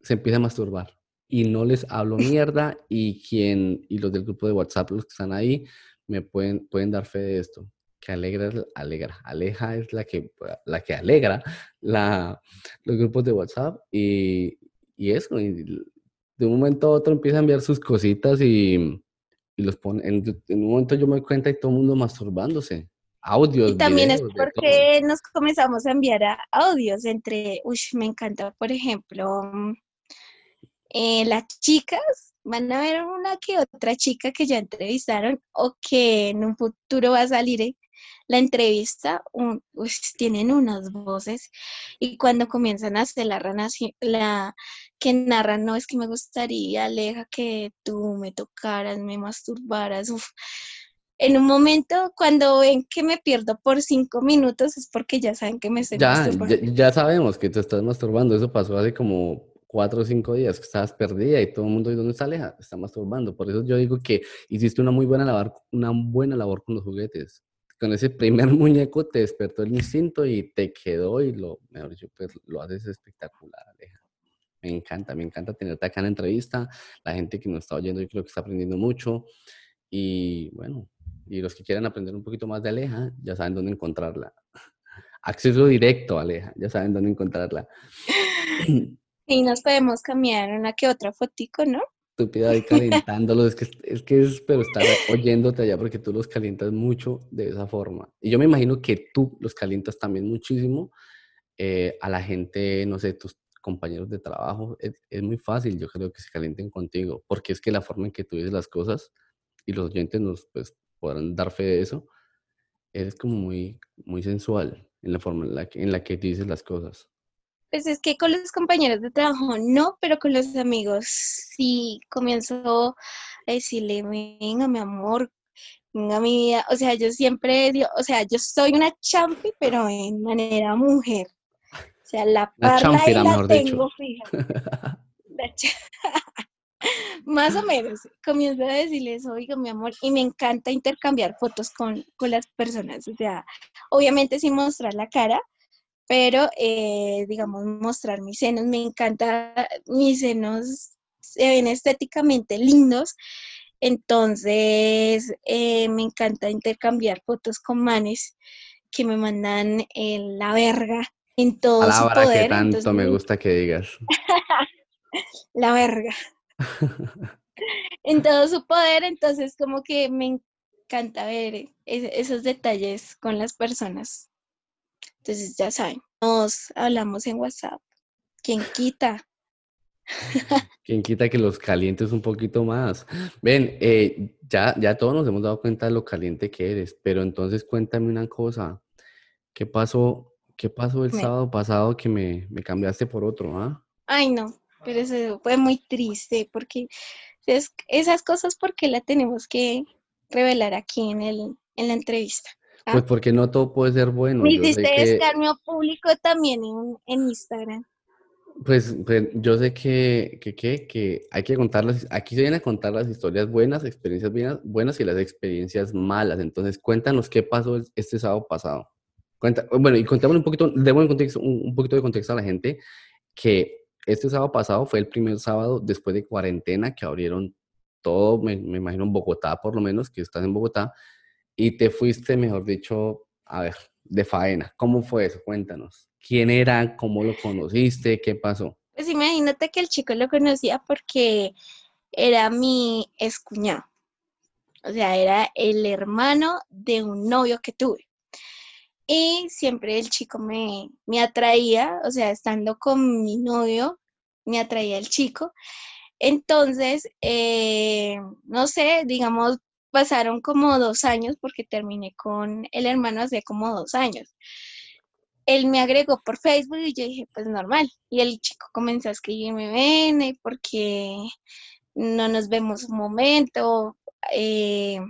se empiece a masturbar y no les hablo mierda y quien y los del grupo de WhatsApp los que están ahí me pueden pueden dar fe de esto. Que alegra alegra aleja es la que la que alegra la, los grupos de WhatsApp y, y eso de un momento a otro empieza a enviar sus cositas y, los pone en, en, un momento yo me doy cuenta y todo el mundo masturbándose audios. Y también es porque nos comenzamos a enviar audios entre, uy, me encanta, por ejemplo, eh, las chicas, van a ver una que otra chica que ya entrevistaron o que en un futuro va a salir, eh, la entrevista, pues, tienen unas voces y cuando comienzan a hacer la, la que narran, no es que me gustaría, Aleja, que tú me tocaras, me masturbaras, En un momento, cuando ven que me pierdo por cinco minutos, es porque ya saben que me estoy ya, masturbando. Ya, ya sabemos que te estás masturbando. Eso pasó hace como cuatro o cinco días que estabas perdida y todo el mundo, ¿y dónde está Aleja? Está masturbando. Por eso yo digo que hiciste una muy buena labor, una buena labor con los juguetes. Con ese primer muñeco te despertó el instinto y te quedó y lo, mejor dicho, pues lo haces espectacular, Aleja. Me encanta, me encanta tenerte acá en la entrevista. La gente que nos está oyendo, yo creo que está aprendiendo mucho. Y bueno, y los que quieran aprender un poquito más de Aleja, ya saben dónde encontrarla. Acceso directo, Aleja, ya saben dónde encontrarla. Y nos podemos cambiar una que otra fotico, ¿no? Estúpida ahí calentándolos, es que es, que es, pero estar oyéndote allá porque tú los calientas mucho de esa forma. Y yo me imagino que tú los calientas también muchísimo eh, a la gente, no sé, tus compañeros de trabajo. Es, es, muy fácil, yo creo que se calienten contigo, porque es que la forma en que tú dices las cosas y los oyentes nos pues, podrán dar fe de eso, eres como muy, muy sensual en la forma en la que, en la que dices las cosas. Pues es que con los compañeros de trabajo no, pero con los amigos sí comienzo a decirle, venga mi amor, venga mi vida. O sea, yo siempre, digo, o sea, yo soy una champi, pero en manera mujer. O sea, la parla y la tengo fija. Más o menos, comienzo a decirles, oiga, mi amor, y me encanta intercambiar fotos con, con las personas. O sea, obviamente sin mostrar la cara, pero eh, digamos, mostrar mis senos, me encanta, mis senos se ven estéticamente lindos, entonces eh, me encanta intercambiar fotos con manes que me mandan en la verga en todo su poder. que tanto me gusta que digas. la verga. En todo su poder, entonces como que me encanta ver esos detalles con las personas. Entonces ya saben, nos hablamos en WhatsApp. ¿Quién quita? ¿Quién quita que los calientes un poquito más? Ven, eh, ya, ya todos nos hemos dado cuenta de lo caliente que eres, pero entonces cuéntame una cosa. ¿Qué pasó, qué pasó el sábado pasado que me, cambiaste por otro? ¿ah? Ay, no, pero eso fue muy triste porque es, esas cosas porque la tenemos que revelar aquí en, el, en la entrevista. Ah. Pues porque no todo puede ser bueno. Me hiciste que... público también en, Instagram. Pues, pues, yo sé que, que, que, hay que contarlas, aquí se vienen a contar las historias buenas, experiencias buenas, y las experiencias malas. Entonces, cuéntanos qué pasó este sábado pasado. Cuenta, bueno, y contémosle un poquito, contexto, un, poquito de contexto a la gente que este sábado pasado fue el primer sábado después de cuarentena que abrieron todo, me, imagino en Bogotá por lo menos, que estás en Bogotá, y te fuiste, mejor dicho, a ver, de faena. ¿Cómo fue eso? Cuéntanos. ¿Quién era? ¿Cómo lo conociste? ¿Qué pasó? Pues imagínate que el chico lo conocía porque era mi escuñado. O sea, era el hermano de un novio que tuve. Y siempre el chico me, me atraía, o sea, estando con mi novio, me atraía el chico. Entonces, eh, no sé, digamos, pasaron como dos años porque terminé con el hermano hace como dos años. Él me agregó por Facebook y yo dije, pues normal. Y el chico comenzó a escribirme, ven, porque no nos vemos un momento. Eh,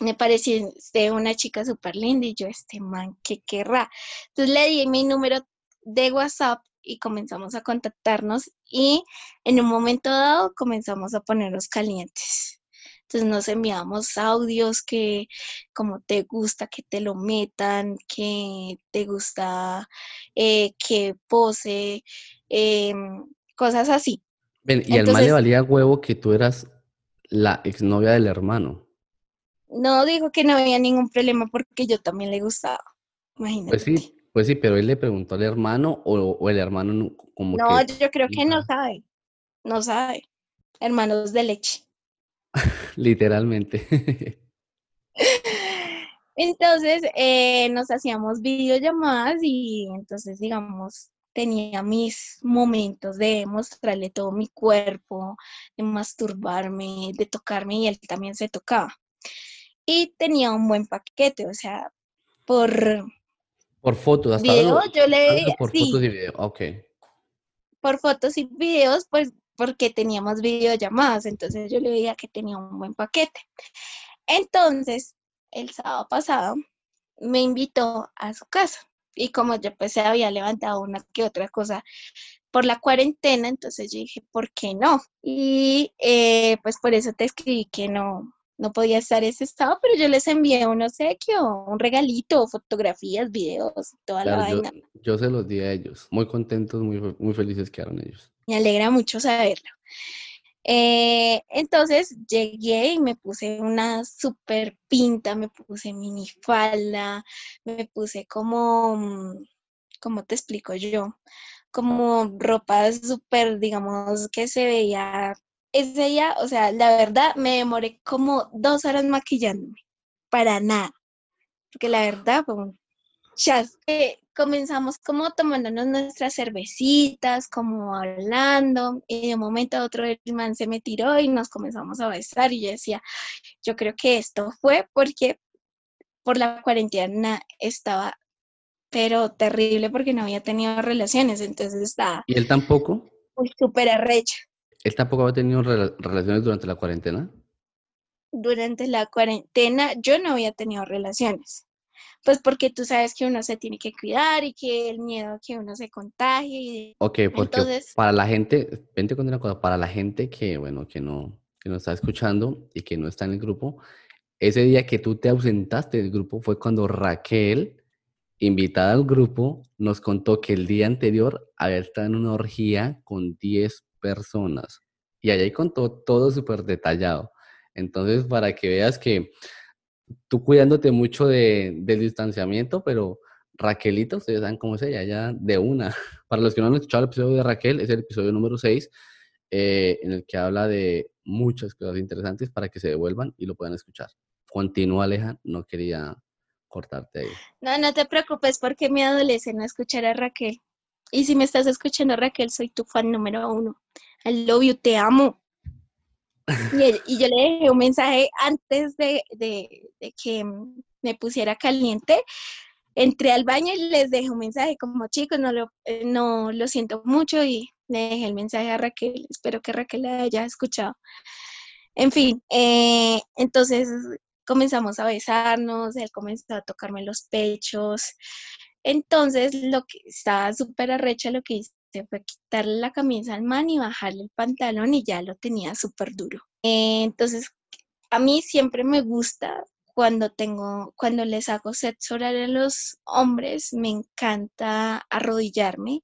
me pareció una chica súper linda y yo, este man, ¿qué querrá? Entonces le di mi número de WhatsApp y comenzamos a contactarnos y en un momento dado comenzamos a ponernos calientes. Entonces nos enviamos audios que como te gusta que te lo metan, que te gusta eh, que pose, em, cosas así. y al mal le valía huevo que tú eras la exnovia del hermano. No dijo que no había ningún problema porque yo también le gustaba. Imagínate. Pues sí, pues sí, pero él le preguntó al hermano o, el hermano como no, yo creo que no sabe. No sabe. Hermanos de leche. Literalmente. Entonces eh, nos hacíamos videollamadas y entonces, digamos, tenía mis momentos de mostrarle todo mi cuerpo, de masturbarme, de tocarme y él también se tocaba. Y tenía un buen paquete, o sea, por... Por fotos, hasta video, yo le... Por fotos y video, ok. Por fotos y videos, pues porque teníamos videollamadas, entonces yo le veía que tenía un buen paquete. Entonces, el sábado pasado me invitó a su casa y como yo pues se había levantado una que otra cosa por la cuarentena, entonces yo dije, ¿por qué no? Y eh, pues por eso te escribí que no, no podía estar ese estado, pero yo les envié un obsequio, un regalito, fotografías, videos, toda la vaina. Yo, se los di a ellos, muy contentos, muy, muy felices quedaron ellos. Me alegra mucho saberlo. Eh, entonces llegué y me puse una super pinta, me puse minifalda, me puse como, ¿cómo te explico yo? Como ropa súper, digamos, que se veía ese día, o sea, la verdad me demoré como dos horas maquillándome, para nada, porque la verdad fue un chas. Eh, comenzamos como tomándonos nuestras cervecitas, como hablando, y de un momento a otro el man se me tiró y nos comenzamos a besar y yo decía, yo creo que esto fue porque por la cuarentena estaba pero terrible porque no había tenido relaciones, entonces estaba... ¿Y él tampoco? Súper arrecha. ¿Él tampoco había tenido relaciones durante la cuarentena? Durante la cuarentena yo no había tenido relaciones pues porque tú sabes que uno se tiene que cuidar y que el miedo a que uno se contagie. Ok, porque para la gente, vente con una cosa, para la gente que, bueno, que no, que no está escuchando y que no está en el grupo, ese día que tú te ausentaste del grupo fue cuando Raquel, invitada al grupo, nos contó que el día anterior había estado en una orgía con 10 personas. Y allá contó todo súper detallado. Entonces, para que veas que tú cuidándote mucho de, del distanciamiento, pero Raquelita, ustedes saben cómo es ella, ya de una. Para los que no han escuchado el episodio de Raquel, es el episodio número 6, eh, en el que habla de muchas cosas interesantes para que se devuelvan y lo puedan escuchar. Continúa, Aleja, no quería cortarte ahí. No, no te preocupes porque me adolescente no escuchar a Raquel. Y si me estás escuchando, Raquel, soy tu fan número uno. I love you, te amo. Y, yo le dejé un mensaje antes de, que me pusiera caliente. Entré al baño y les dejé un mensaje como chicos, no lo, eh, no lo siento mucho y le dejé el mensaje a Raquel. Espero que Raquel la haya escuchado. En fin, eh, entonces comenzamos a besarnos, él comenzó a tocarme los pechos. Entonces, lo que estaba súper arrecha, lo que hice fue quitarle la camisa al man y bajarle el pantalón y ya lo tenía súper duro. Entonces, a mí siempre me gusta cuando tengo, cuando les hago sexo oral a los hombres, me encanta arrodillarme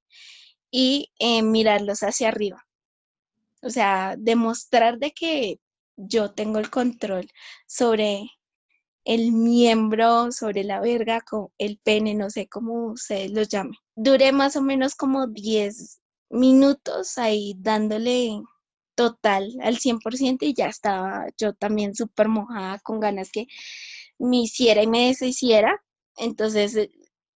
y eh, mirarlos hacia arriba. O sea, demostrar de que yo tengo el control sobre el miembro, sobre la verga, con el pene, no sé cómo ustedes los llamen. Duré más o menos como 10 minutos ahí dándole total al 100% y ya estaba yo también súper mojada con ganas que me hiciera y me deshiciera. Entonces, eh,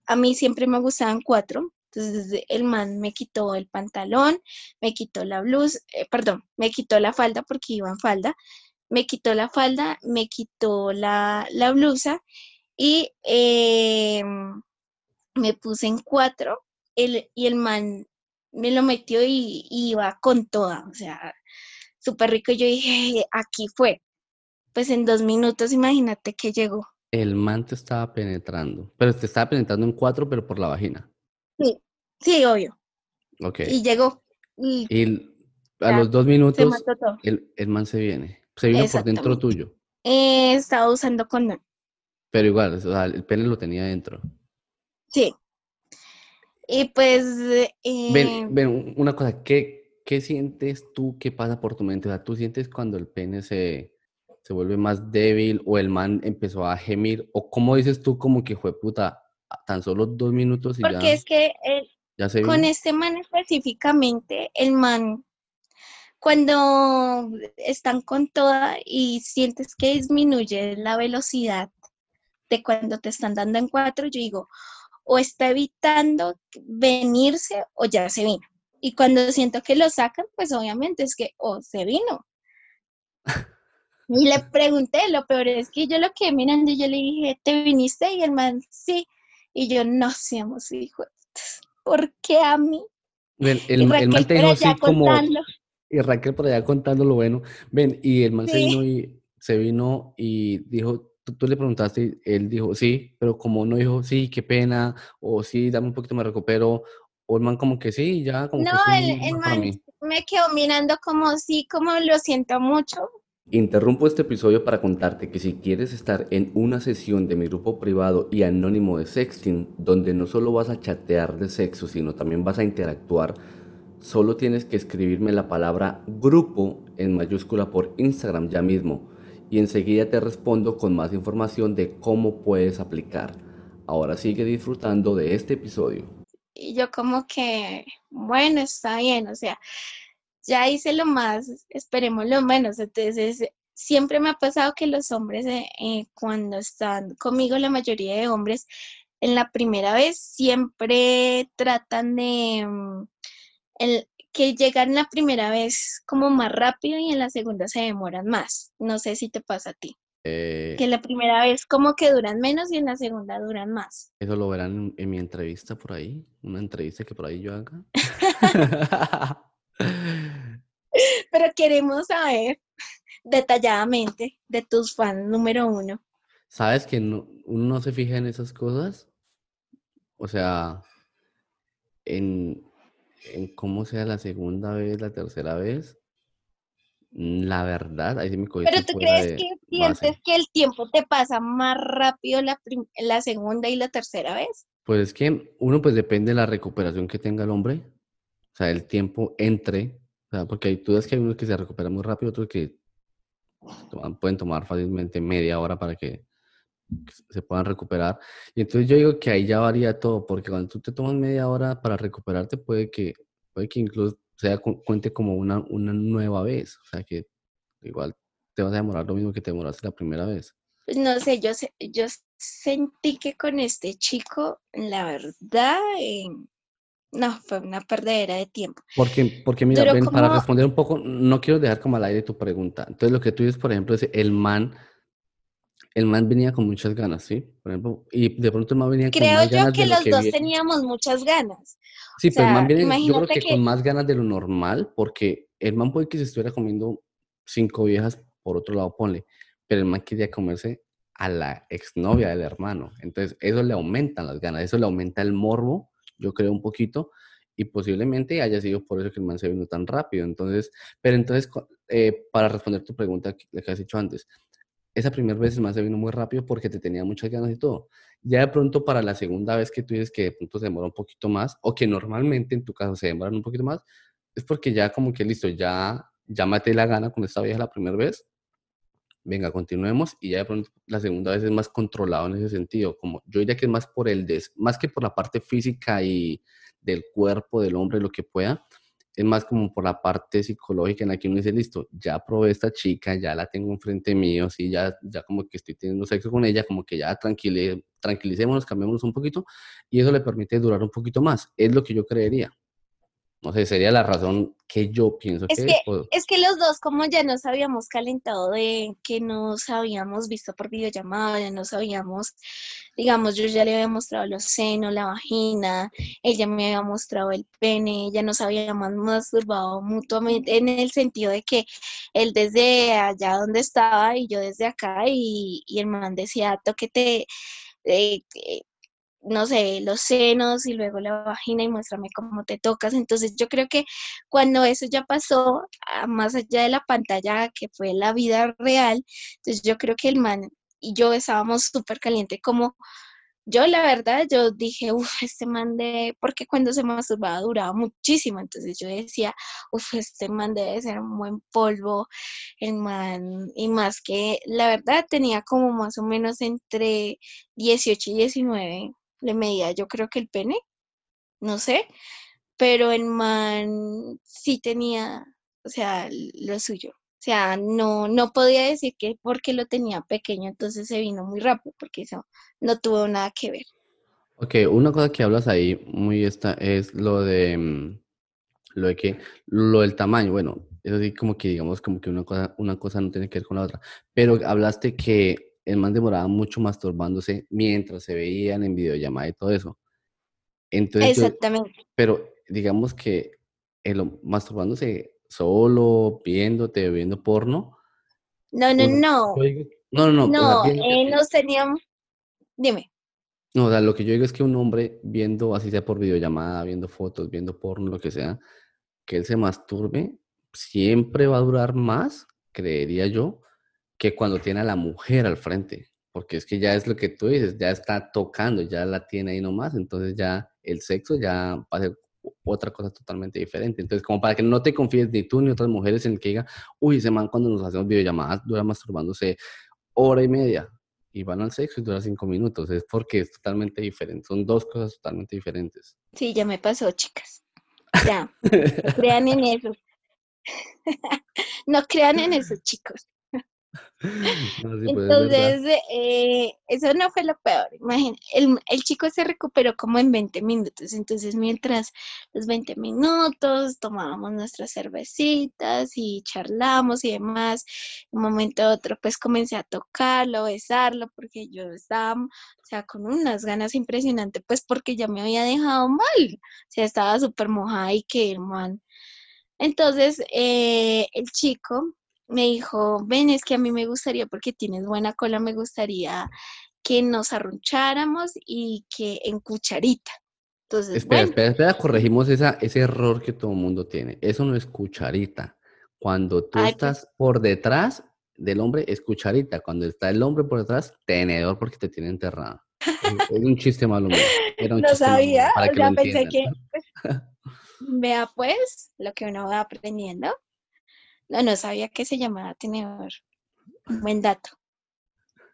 a mí siempre me gustaban cuatro. Entonces, el man me quitó el pantalón, me quitó la blusa, eh, perdón, me quitó la falda porque iba en falda, me quitó la falda, me quitó la, blusa y em, me puse en cuatro el, y el man me lo metió y, iba con toda, o sea, súper rico. Yo dije, aquí fue. Pues en dos minutos, imagínate que llegó. El man te estaba penetrando, pero te estaba penetrando en cuatro, pero por la vagina. Sí, sí, obvio. Ok. Y llegó. Y, a los dos minutos, el, el man se viene. Se vino por dentro tuyo. Eh, estaba usando condón. Pero igual, o sea, el pene lo tenía dentro. Sí. Y pues... Ven, ven, una cosa, ¿qué, ¿qué sientes tú ¿Qué pasa por tu mente? O sea, ¿tú sientes cuando el pene se, se vuelve más débil o el man empezó a gemir? ¿O cómo dices tú como que fue puta, tan solo dos minutos y Porque es que con este man específicamente, el man cuando están con toda y sientes que disminuye la velocidad de cuando te están dando en cuatro, yo digo, o está evitando venirse o ya se vino. Y cuando siento que lo sacan, pues obviamente es que o se vino. Y le pregunté, lo peor es que yo lo que mirando y yo le dije, ¿te viniste? Y el man, sí. Y yo, no seamos hijos. ¿Por qué a mí? el, el, man te dijo así como... Y Raquel por allá contando lo bueno. Ven, y el man se vino y se vino y dijo, tú, le preguntaste, él dijo, sí, pero como no dijo, sí, qué pena, o sí, dame un poquito, me recupero, o el man como que sí, ya, como no, que sí, el, el man me quedó mirando como sí, como lo siento mucho. Interrumpo este episodio para contarte que si quieres estar en una sesión de mi grupo privado y anónimo de sexting, donde no solo vas a chatear de sexo, sino también vas a interactuar, solo tienes que escribirme la palabra grupo en mayúscula por Instagram ya mismo y enseguida te respondo con más información de cómo puedes aplicar. Ahora sigue disfrutando de este episodio. Y yo como que, bueno, está bien, o sea, ya hice lo más, esperemos lo menos. Entonces, siempre me ha pasado que los hombres, eh, eh, cuando están conmigo, la mayoría de hombres, en la primera vez siempre tratan de, mm, el, que llegan la primera vez como más rápido y en la segunda se demoran más. No sé si te pasa a ti. Eh, que la primera vez como que duran menos y en la segunda duran más. Eso lo verán en, mi entrevista por ahí, una entrevista que por ahí yo haga. Pero queremos saber detalladamente de tus fans número uno. ¿Sabes que uno no se fija en esas cosas? O sea, en, en cómo sea la segunda vez, la tercera vez, la verdad, ahí sí me Pero tú crees que sientes que el tiempo te pasa más rápido la, la segunda y la tercera vez? Pues es que uno pues depende de la recuperación que tenga el hombre, o sea, el tiempo entre, o sea, porque hay dudas que hay unos que se recuperan muy rápido, otros que pueden tomar fácilmente media hora para que se puedan recuperar. Y entonces yo digo que ahí ya varía todo, porque cuando tú te tomas media hora para recuperarte, puede que, puede que incluso sea cuente como una, una nueva vez. O sea que igual te vas a demorar lo mismo que te demoraste la primera vez. Pues no sé, yo, yo sentí que con este chico, la verdad, eh, no, fue una perdedera de tiempo. Porque, porque mira, para responder un poco, no quiero dejar como al aire tu pregunta. Entonces, lo que tú dices, por ejemplo, es el man el man venía con muchas ganas, ¿sí? Por ejemplo, y de pronto el man venía con más ganas. Creo yo que los dos teníamos muchas ganas. Sí, pero el man viene, yo creo que, con más ganas de lo normal, porque el man puede que se estuviera comiendo cinco viejas, por otro lado, ponle, pero el man quería comerse a la exnovia del hermano. Entonces, eso le aumentan las ganas, eso le aumenta el morbo, yo creo un poquito, y posiblemente haya sido por eso que el man se vino tan rápido. Entonces, pero entonces, eh, para responder tu pregunta que has dicho antes, esa primera vez más se vino muy rápido porque te tenía muchas ganas y todo. Ya de pronto para la segunda vez que tú dices que de pronto se demora un poquito más o que normalmente en tu caso se demoran un poquito más, es porque ya como que listo, ya, ya maté la gana con esta vieja la primera vez. Venga, continuemos y ya de pronto la segunda vez es más controlado en ese sentido. Como yo diría que es más por el des, más que por la parte física y del cuerpo del hombre, lo que pueda, es más como por la parte psicológica en la que uno dice, listo, ya probé esta chica, ya la tengo enfrente mío, sí, ya, ya como que estoy teniendo sexo con ella, como que ya tranquile, tranquilicémonos, cambiémonos un poquito, y eso le permite durar un poquito más, es lo que yo creería. No sé, sería la razón que yo pienso es que, es. que los dos, como ya nos habíamos calentado de que nos habíamos visto por videollamada, ya nos habíamos, digamos, yo ya le había mostrado los senos, la vagina, ella me había mostrado el pene, ya nos habíamos masturbado mutuamente en el sentido de que él desde allá donde estaba y yo desde acá y, y el man decía, toquete, eh, eh no sé, los senos y luego la vagina y muéstrame cómo te tocas. Entonces yo creo que cuando eso ya pasó, más allá de la pantalla que fue la vida real, entonces yo creo que el man y yo estábamos súper caliente como yo la verdad, yo dije, uff, este man de, porque cuando se masturbaba duraba muchísimo, entonces yo decía, uff, este man debe ser un buen polvo, el man, y más que, la verdad tenía como más o menos entre 18 y 19 le medía yo creo que el pene, no sé, pero el man sí tenía, o sea, lo suyo. O sea, no, no podía decir que porque lo tenía pequeño, entonces se vino muy rápido, porque eso no tuvo nada que ver. Ok, una cosa que hablas ahí muy esta es lo de mm, lo de que lo del tamaño. Bueno, Eso sí, como que digamos, como que una cosa, una cosa no tiene que ver con la otra. Pero hablaste que el man demoraba mucho masturbándose mientras se veían en videollamada y todo eso. Entonces, Exactamente. pero digamos que el, masturbándose solo, viéndote, viendo porno. No, no, no. No, no, no. No, eh, nos teníamos. Dime. No, o sea, lo que yo digo es que un hombre viendo, así sea por videollamada, viendo fotos, viendo porno, lo que sea, que él se masturbe, siempre va a durar más, creería yo, que cuando tiene a la mujer al frente. Porque es que ya es lo que tú dices, ya está tocando, ya la tiene ahí nomás, entonces ya el sexo ya va a ser otra cosa totalmente diferente. Entonces, como para que no te confíes ni tú ni otras mujeres en el que diga, uy, ese man cuando nos hacemos videollamadas dura masturbándose hora y media y van al sexo y dura cinco minutos. Es porque es totalmente diferente. Son dos cosas totalmente diferentes. Sí, ya me pasó, chicas. Ya, no crean en eso. no crean en eso, chicos. Entonces, eh, eso no fue lo peor. Imagínate, el, chico se recuperó como en 20 minutos. Entonces, mientras los 20 minutos tomábamos nuestras cervecitas y charlamos y demás, un momento a otro, pues comencé a tocarlo, besarlo, porque yo estaba, o sea, con unas ganas impresionantes, pues porque ya me había dejado mal. O sea, estaba súper mojada y que el man. Entonces, eh, el chico me dijo, ven, es que a mí me gustaría, porque tienes buena cola, me gustaría que nos arruncháramos y que en cucharita. Entonces, espera, espera, espera, corregimos esa, ese error que todo el mundo tiene. Eso no es cucharita. Cuando tú pues estás por detrás del hombre, es cucharita. Cuando está el hombre por detrás, tenedor porque te tiene enterrado. es, un chiste malo. Era un no sabía, o pensé que... vea pues lo que uno va aprendiendo. No, no sabía que se llamaba tenedor. Buen dato.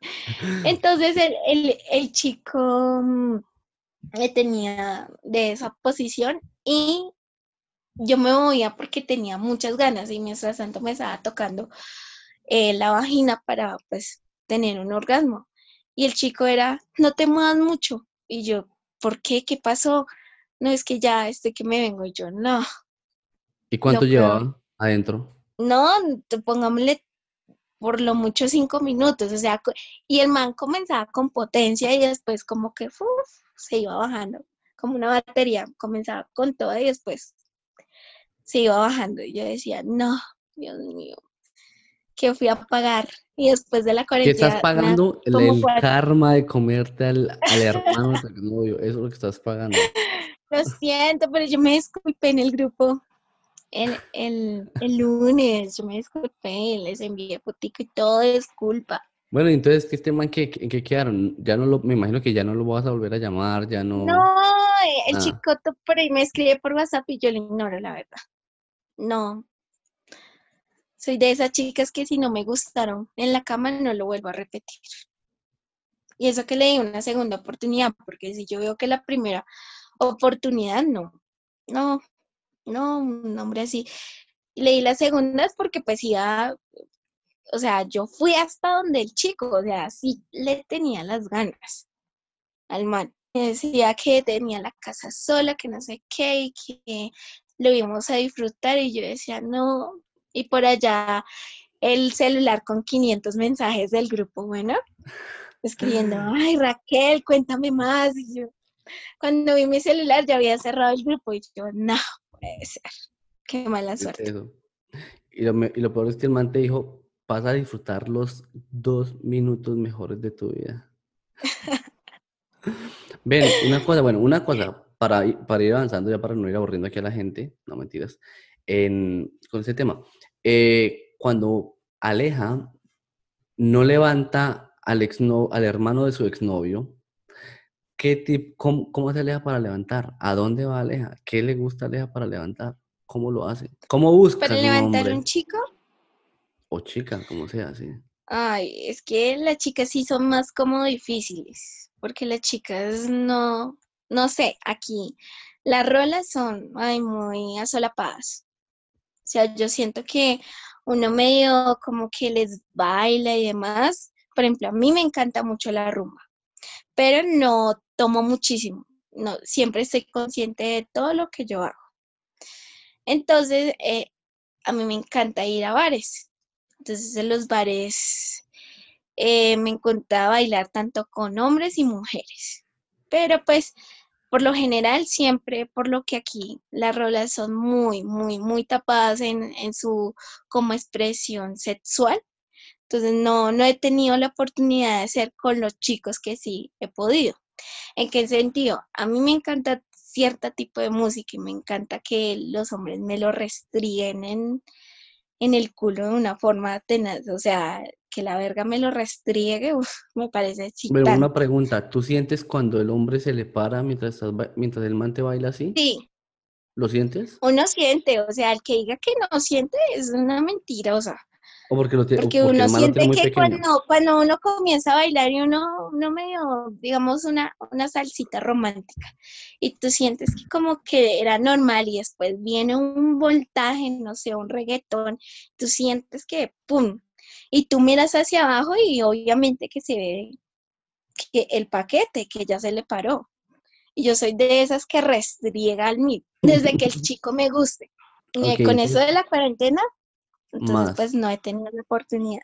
Entonces el, chico mm, me tenía de esa posición y yo me movía porque tenía muchas ganas y mientras tanto me estaba tocando eh, la vagina para pues tener un orgasmo. Y el chico era, no te muevas mucho. Y yo, ¿por qué? ¿Qué pasó? No, es que ya estoy que me vengo. Y yo, no. ¿Y cuánto llevaba adentro? No, pongámosle por lo mucho cinco minutos, o sea, y el man comenzaba con potencia y después como que se iba bajando, como una batería, comenzaba con todo y después se iba bajando. Y yo decía, no, Dios mío, que fui a pagar. Y después de la cuarentena. ¿Qué estás pagando? El, karma de comerte al, hermano del novio, eso es lo que estás pagando. Lo siento, pero yo me disculpé en el grupo el, el, lunes, yo me disculpé, les envié fotico y todo es culpa. Bueno, entonces, ¿qué este man qué, qué quedaron? Ya no lo, me imagino que ya no lo vas a volver a llamar, ya no. No, el ah. chico por ahí me escribe por WhatsApp y yo le ignoro, la verdad. No. Soy de esas chicas que si no me gustaron en la cama no lo vuelvo a repetir. Y eso que le di una segunda oportunidad, porque si yo veo que la primera oportunidad no, no, no, un nombre así. Leí las segundas porque pues iba, o sea, yo fui hasta donde el chico, o sea, sí le tenía las ganas al man. Me decía que tenía la casa sola, que no sé qué, y que lo íbamos a disfrutar y yo decía, no, y por allá el celular con 500 mensajes del grupo, bueno, escribiendo, ay Raquel, cuéntame más. Y yo, cuando vi mi celular ya había cerrado el grupo y yo, no, puede ser. Qué mala suerte. Y lo, y lo peor es que el man te dijo, vas a disfrutar los dos minutos mejores de tu vida. Ven, una cosa, bueno, una cosa, para, para ir avanzando, ya para no ir aburriendo aquí a la gente, no mentiras, en, con ese tema. Eh, cuando Aleja no levanta al, ex al hermano de su exnovio, ¿Qué tip, cómo, se aleja para levantar? ¿A dónde va Aleja? ¿Qué le gusta a Aleja para levantar? ¿Cómo lo hace? ¿Cómo busca? ¿Para levantar un chico? O chica, como sea, sí. Ay, es que las chicas sí son más como difíciles, porque las chicas no, no sé, aquí las rolas son ay, muy asolapadas. O sea, yo siento que uno medio como que les baila y demás. Por ejemplo, a mí me encanta mucho la rumba, pero no tomo muchísimo. No, siempre estoy consciente de todo lo que yo hago. Entonces, eh, a mí me encanta ir a bares. Entonces en los bares eh, me encanta bailar tanto con hombres y mujeres. Pero pues por lo general siempre, por lo que aquí las rolas son muy, muy, muy tapadas en, su como expresión sexual. Entonces no, no he tenido la oportunidad de ser con los chicos que sí he podido. ¿En qué sentido? A mí me encanta cierto tipo de música y me encanta que los hombres me lo restriguen en, en el culo de una forma tenaz. O sea, que la verga me lo restriegue, me parece excitante. Pero una pregunta, ¿tú sientes cuando el hombre se le para mientras, mientras el man te baila así? Sí. ¿Lo sientes? Uno siente, o sea, el que diga que no siente es una mentirosa. O porque lo tiene Porque uno siente que cuando, cuando uno comienza a bailar y uno, uno medio, digamos, una, una salsita romántica, y tú sientes que como que era normal y después viene un voltaje, no sé, un reggaetón, tú sientes que, ¡pum!, y tú miras hacia abajo y obviamente que se ve que el paquete que ya se le paró. Y yo soy de esas que restriega al mí desde que el chico me guste. Y con eso de la cuarentena, entonces pues no he tenido la oportunidad.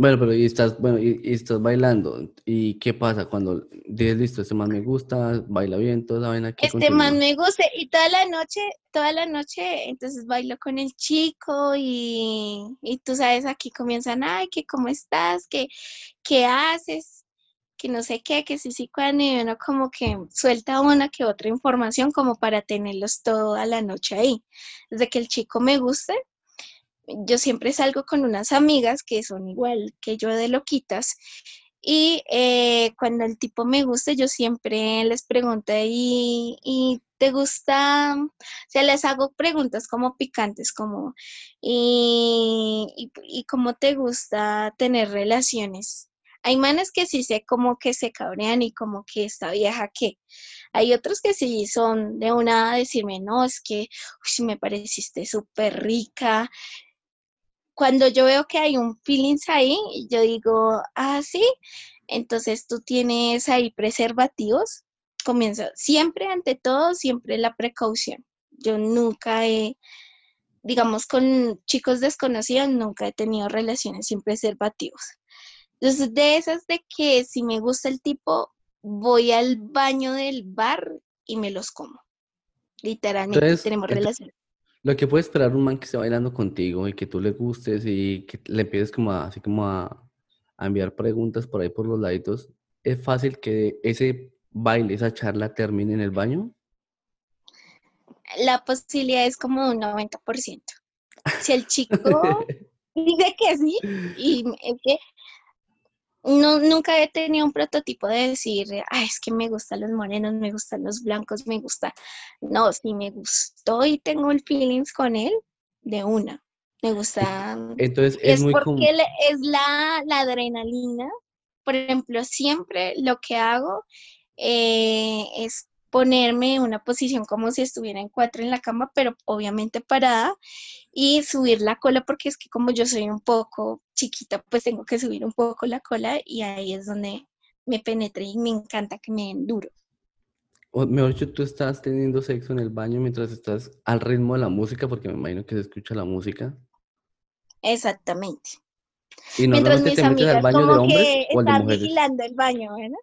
Bueno, pero y estás, bueno, y, estás bailando. ¿Y qué pasa cuando dices, listo, este man me gusta, baila bien, toda la vaina? Este man me gusta y toda la noche, toda la noche, entonces bailo con el chico y, y tú sabes, aquí comienzan, ay, que cómo estás, que qué haces, que no sé qué, que sí, sí, cuando y uno como que suelta una que otra información como para tenerlos toda la noche ahí. Desde que el chico me guste, yo siempre salgo con unas amigas que son igual que yo de loquitas y eh, cuando el tipo me gusta, yo siempre les pregunto, ¿y, te gusta? O sea, les hago preguntas como picantes, como, ¿y, y, cómo te gusta tener relaciones? Hay manes que sí sé como que se cabrean y como que esta vieja que. Hay otros que sí son de una decirme, no, es que me pareciste súper rica, cuando yo veo que hay un feelings ahí, yo digo, ah, sí, entonces tú tienes ahí preservativos, comienza siempre, ante todo, siempre la precaución. Yo nunca he, digamos, con chicos desconocidos, nunca he tenido relaciones sin preservativos. Entonces, de esas de que si me gusta el tipo, voy al baño del bar y me los como. Literalmente tenemos relaciones. Lo que puede esperar un man que esté bailando contigo y que tú le gustes y que le empieces como así como a, enviar preguntas por ahí por los laditos, ¿es fácil que ese baile, esa charla termine en el baño? La posibilidad es como un 90%. Si el chico dice que sí, y es que no, nunca he tenido un prototipo de decir, ah, es que me gustan los morenos, me gustan los blancos, me gusta. No, si me gustó y tengo el feelings con él, de una. Me gusta. Entonces es, muy porque es la, la, adrenalina. Por ejemplo, siempre lo que hago eh, es ponerme en una posición como si estuviera en cuatro en la cama, pero obviamente parada, y subir la cola, porque es que como yo soy un poco chiquita, pues tengo que subir un poco la cola y ahí es donde me penetre y me encanta que me den duro. O mejor dicho, tú estás teniendo sexo en el baño mientras estás al ritmo de la música, porque me imagino que se escucha la música. Exactamente. ¿Y mientras mis te metes al baño de hombres o al de mujeres? vigilando el baño, ¿verdad?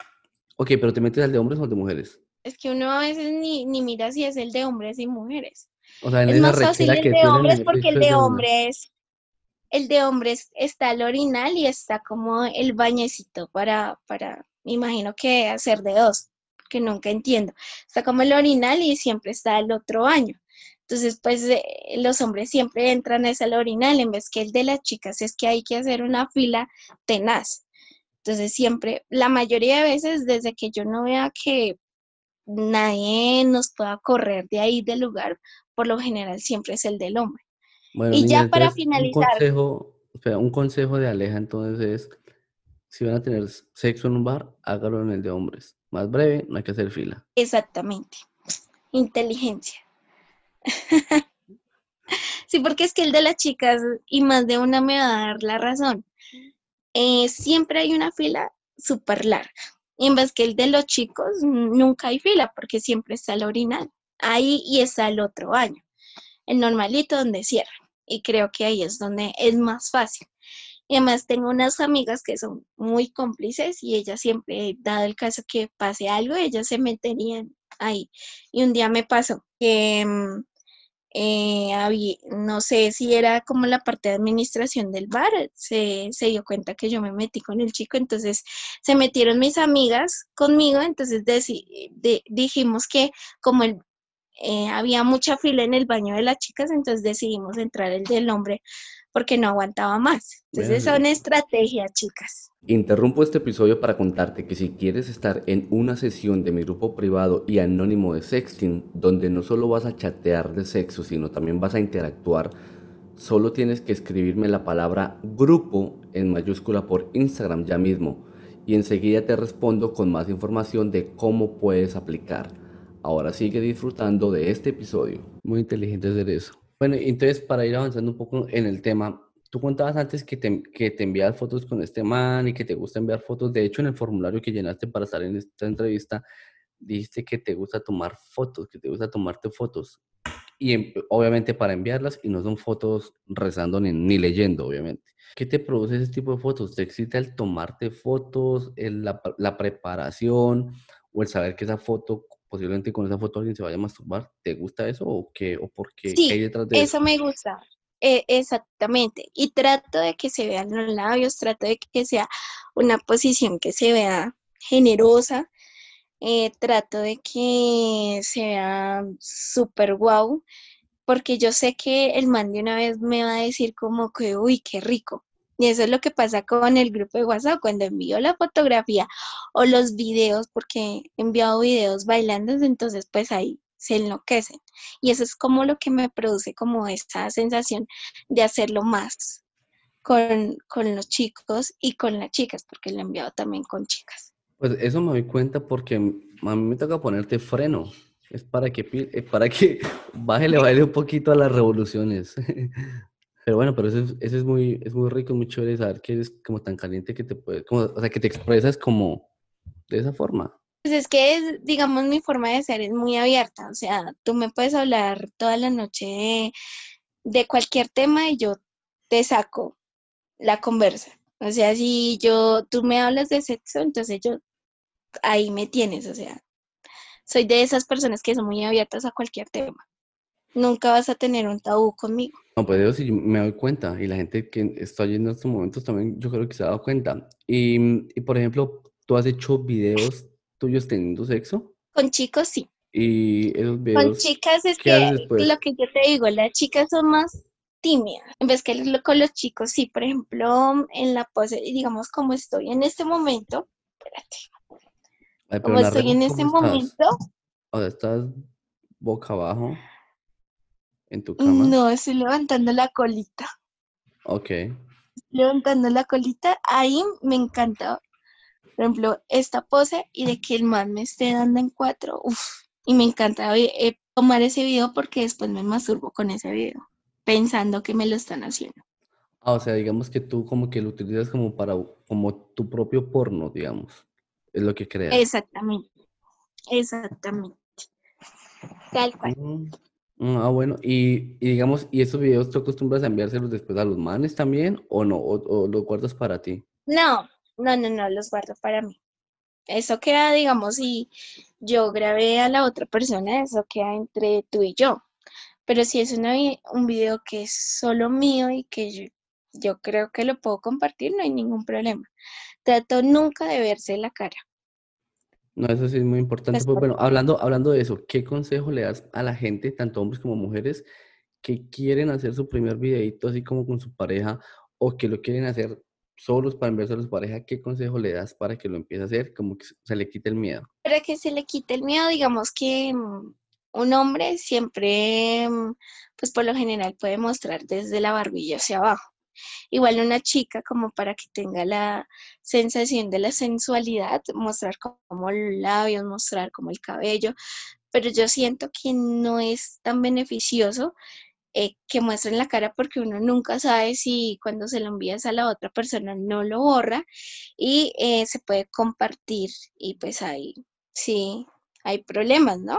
Ok, pero ¿te metes al de hombres o al de mujeres? Es que uno a veces ni, ni mira si es el de hombres y mujeres. O sea, es más fácil el de hombres porque el de hombres, el de hombres está el orinal y está como el bañecito para, para, me imagino que hacer de dos, que nunca entiendo. Está como el orinal y siempre está el otro baño. Entonces, pues eh, los hombres siempre entran a ese orinal en vez que el de las chicas es que hay que hacer una fila tenaz. Entonces, siempre, la mayoría de veces, desde que yo no vea que nadie nos pueda correr de ahí del lugar, por lo general siempre es el del hombre. y ya para finalizar. Un consejo, un consejo de Aleja entonces es, si van a tener sexo en un bar, hágalo en el de hombres. Más breve, no hay que hacer fila. Exactamente. Inteligencia. sí, porque es que el de las chicas, y más de una me va a dar la razón, eh, siempre hay una fila súper larga. Y en el de los chicos, nunca hay fila porque siempre está el orinal. Ahí y está el otro baño, el normalito donde cierran. y creo que ahí es donde es más fácil. Y además tengo unas amigas que son muy cómplices y ellas siempre, dado el caso que pase algo, ellas se meterían ahí. Y un día me pasó que mm, eh, había, no sé si era como la parte de administración del bar, se, se, dio cuenta que yo me metí con el chico, entonces se metieron mis amigas conmigo, entonces dijimos que como eh, había mucha fila en el baño de las chicas, entonces decidimos entrar el del hombre porque no aguantaba más. Entonces son estrategias, chicas. Interrumpo este episodio para contarte que si quieres estar en una sesión de mi grupo privado y anónimo de sexting, donde no solo vas a chatear de sexo, sino también vas a interactuar, solo tienes que escribirme la palabra grupo en mayúscula por Instagram ya mismo y enseguida te respondo con más información de cómo puedes aplicar. Ahora sigue disfrutando de este episodio. Muy inteligente hacer eso. Bueno, entonces para ir avanzando un poco en el tema, tú contabas antes que te, que te envías fotos con este man y que te gusta enviar fotos. De hecho, en el formulario que llenaste para estar en esta entrevista, dijiste que te gusta tomar fotos, que te gusta tomarte fotos. Y obviamente para enviarlas, y no son fotos rezando ni, ni leyendo, obviamente. ¿Qué te produce ese tipo de fotos? ¿Te excita el tomarte fotos, la, la preparación o el saber que esa foto posiblemente con esa foto alguien se vaya a masturbar. ¿Te gusta eso o qué? ¿O por qué? Sí, hay detrás de eso? eso me gusta. Eh, exactamente. Y trato de que se vean los labios, trato de que sea una posición que se vea generosa. Eh, trato de que sea súper guau, porque yo sé que el man de una vez me va a decir como que, uy, qué rico. Y eso es lo que pasa con el grupo de WhatsApp, cuando envío la fotografía o los videos, porque he enviado videos bailando, entonces pues ahí se enloquecen. Y eso es como lo que me produce como esta sensación de hacerlo más con, con los chicos y con las chicas, porque lo he enviado también con chicas. Pues eso me doy cuenta porque a mí me toca ponerte freno. Es para que, es para que baje, le baile un poquito a las revoluciones. Pero bueno, pero eso es, eso es muy, es muy rico, muy chévere saber que eres como tan caliente que te puedes, como, o sea, que te expresas como de esa forma. Pues es que, digamos, mi forma de ser es muy abierta, o sea, tú me puedes hablar toda la noche de, cualquier tema y yo te saco la conversa. O sea, si yo, tú me hablas de sexo, entonces yo, ahí me tienes, o sea, soy de esas personas que son muy abiertas a cualquier tema. Nunca vas a tener un tabú conmigo. No, pues yo sí me doy cuenta y la gente que está oyendo en estos momentos también yo creo que se ha dado cuenta. Y, y por ejemplo, ¿tú has hecho videos tuyos teniendo sexo? Con chicos sí. Y esos videos... Con chicas es que lo que yo te digo, las chicas son más tímidas. En vez que con los chicos sí, por ejemplo, en la pose, digamos como estoy en este momento, espérate. como estoy en este momento... O sea, estás boca abajo en tu cama? No, estoy levantando la colita. Ok. Levantando la colita, ahí me encanta, por ejemplo, esta pose y de que el man me esté dando en cuatro, uff, y me encanta eh, tomar ese video porque después me masturbo con ese video, pensando que me lo están haciendo. Ah, o sea, digamos que tú como que lo utilizas como para, como tu propio porno, digamos, es lo que creas. Exactamente, exactamente. Tal cual. Mm. Ah, bueno, y, digamos, ¿y esos videos tú acostumbras a enviárselos después a los manes también o no? ¿O, los guardas para ti? No, no, no, no, los guardo para mí. Eso queda, digamos, si yo grabé a la otra persona, eso queda entre tú y yo. Pero si es un video que es solo mío y que yo, yo creo que lo puedo compartir, no hay ningún problema. Trato nunca de verse la cara. No, eso sí es muy importante. Pues, bueno, hablando, hablando de eso, ¿qué consejo le das a la gente, tanto hombres como mujeres, que quieren hacer su primer videito así como con su pareja o que lo quieren hacer solos para enviarse a su pareja? ¿Qué consejo le das para que lo empiece a hacer? Como que se le quite el miedo. Para que se le quite el miedo, digamos que mm, un hombre siempre, mm, pues por lo general puede mostrar desde la barbilla hacia abajo igual una chica como para que tenga la sensación de la sensualidad, mostrar como los labios, mostrar como el cabello, pero yo siento que no es tan beneficioso eh, que muestren la cara porque uno nunca sabe si cuando se lo envías a la otra persona no lo borra y eh, se puede compartir y pues ahí sí hay problemas, ¿no?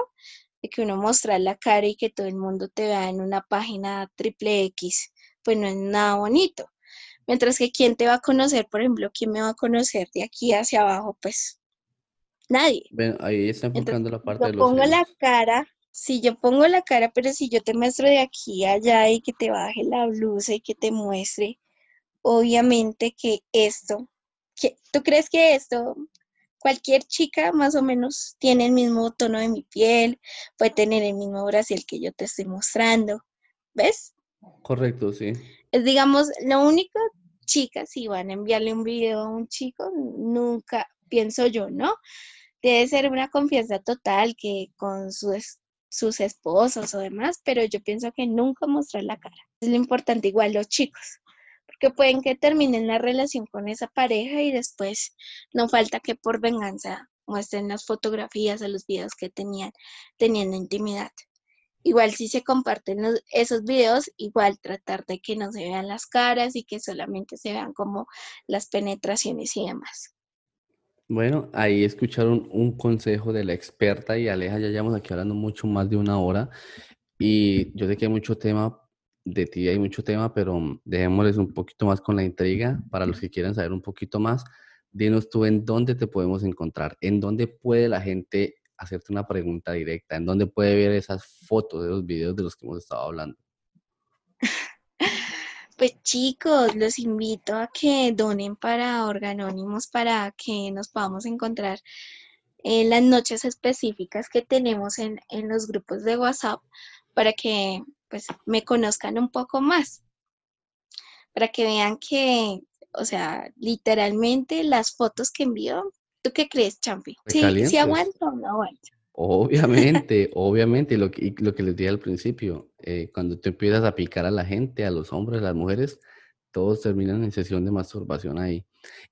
De que uno muestra la cara y que todo el mundo te vea en una página triple X pues no es nada bonito. Mientras que quién te va a conocer, por ejemplo, quién me va a conocer de aquí hacia abajo, pues nadie. ahí está enfocando la parte de los pongo la cara, si yo pongo la cara, pero si yo te muestro de aquí a allá y que te baje la blusa y que te muestre, obviamente que esto, que, ¿tú crees que esto cualquier chica más o menos tiene el mismo tono de mi piel, puede tener el mismo brasil que yo te estoy mostrando, ¿ves? Correcto, sí. Es, digamos, lo único, chicas, si van a enviarle un video a un chico, nunca, pienso yo, ¿no? Debe ser una confianza total que con sus, sus esposos o demás, pero yo pienso que nunca mostrar la cara. Es lo importante, igual los chicos porque pueden que terminen la relación con esa pareja y después no falta que por venganza muestren las fotografías o los videos que tenían teniendo intimidad. Igual si se comparten esos videos, igual tratar de que no se vean las caras y que solamente se vean como las penetraciones y demás. Bueno, ahí escucharon un consejo de la experta y Aleja, ya llevamos aquí hablando mucho más de una hora y yo sé que hay mucho tema de ti hay mucho tema, pero dejémosles un poquito más con la intriga para los que quieran saber un poquito más. Dinos tú en dónde te podemos encontrar, en dónde puede la gente hacerte una pregunta directa, en dónde puede ver esas fotos de los videos de los que hemos estado hablando. Pues chicos, los invito a que donen para Organónimos para que nos podamos encontrar en las noches específicas que tenemos en, en los grupos de WhatsApp para que pues me conozcan un poco más, para que vean que, o sea, literalmente las fotos que envío, ¿tú qué crees, Champi? ¿Sí, ¿sí aguanto o no aguanto? Obviamente, obviamente, lo que, lo que les dije al principio, eh, cuando te empiezas a picar a la gente, a los hombres, a las mujeres, todos terminan en sesión de masturbación ahí.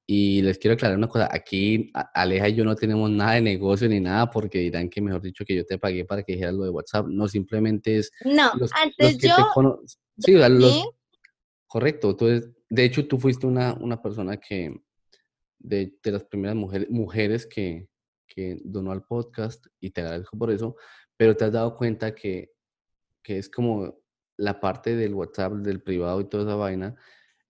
Y les quiero aclarar una cosa, aquí Aleja y yo no tenemos nada de negocio ni nada porque dirán que mejor dicho que yo te pagué para que dijeras lo de WhatsApp. No, simplemente es... No, antes yo... Sí, Correcto, entonces, de hecho tú fuiste una, una persona que, de, las primeras mujeres, mujeres que, que donó al podcast y te agradezco por eso, pero te has dado cuenta que, que es como la parte del WhatsApp, del privado y toda esa vaina,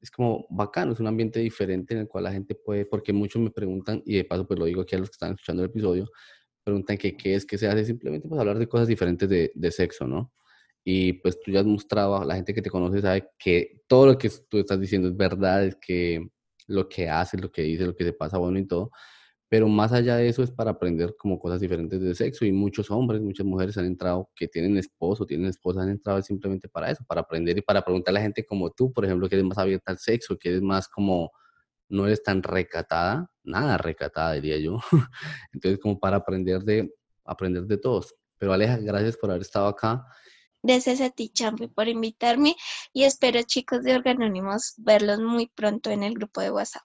es como bacano, es un ambiente diferente en el cual la gente puede, porque muchos me preguntan, y de paso pues lo digo aquí a los que están escuchando el episodio, preguntan que qué es, que se hace, simplemente pues hablar de cosas diferentes de, de sexo, ¿no? Y pues tú ya has mostrado, la gente que te conoce sabe que todo lo que tú estás diciendo es verdad, es que lo que haces, lo que dices, lo que te pasa bueno y todo, pero más allá de eso es para aprender como cosas diferentes de sexo y muchos hombres, muchas mujeres han entrado que tienen esposo, tienen esposa, han entrado simplemente para eso, para aprender y para preguntarle a la gente como tú, por ejemplo, que eres más abierta al sexo, que eres más como, no eres tan recatada, nada recatada diría yo. Entonces como para aprender de, aprender de todos. Pero Aleja, gracias por haber estado acá. Gracias a ti, Champi, por invitarme y espero, chicos de Organónimos, verlos muy pronto en el grupo de WhatsApp.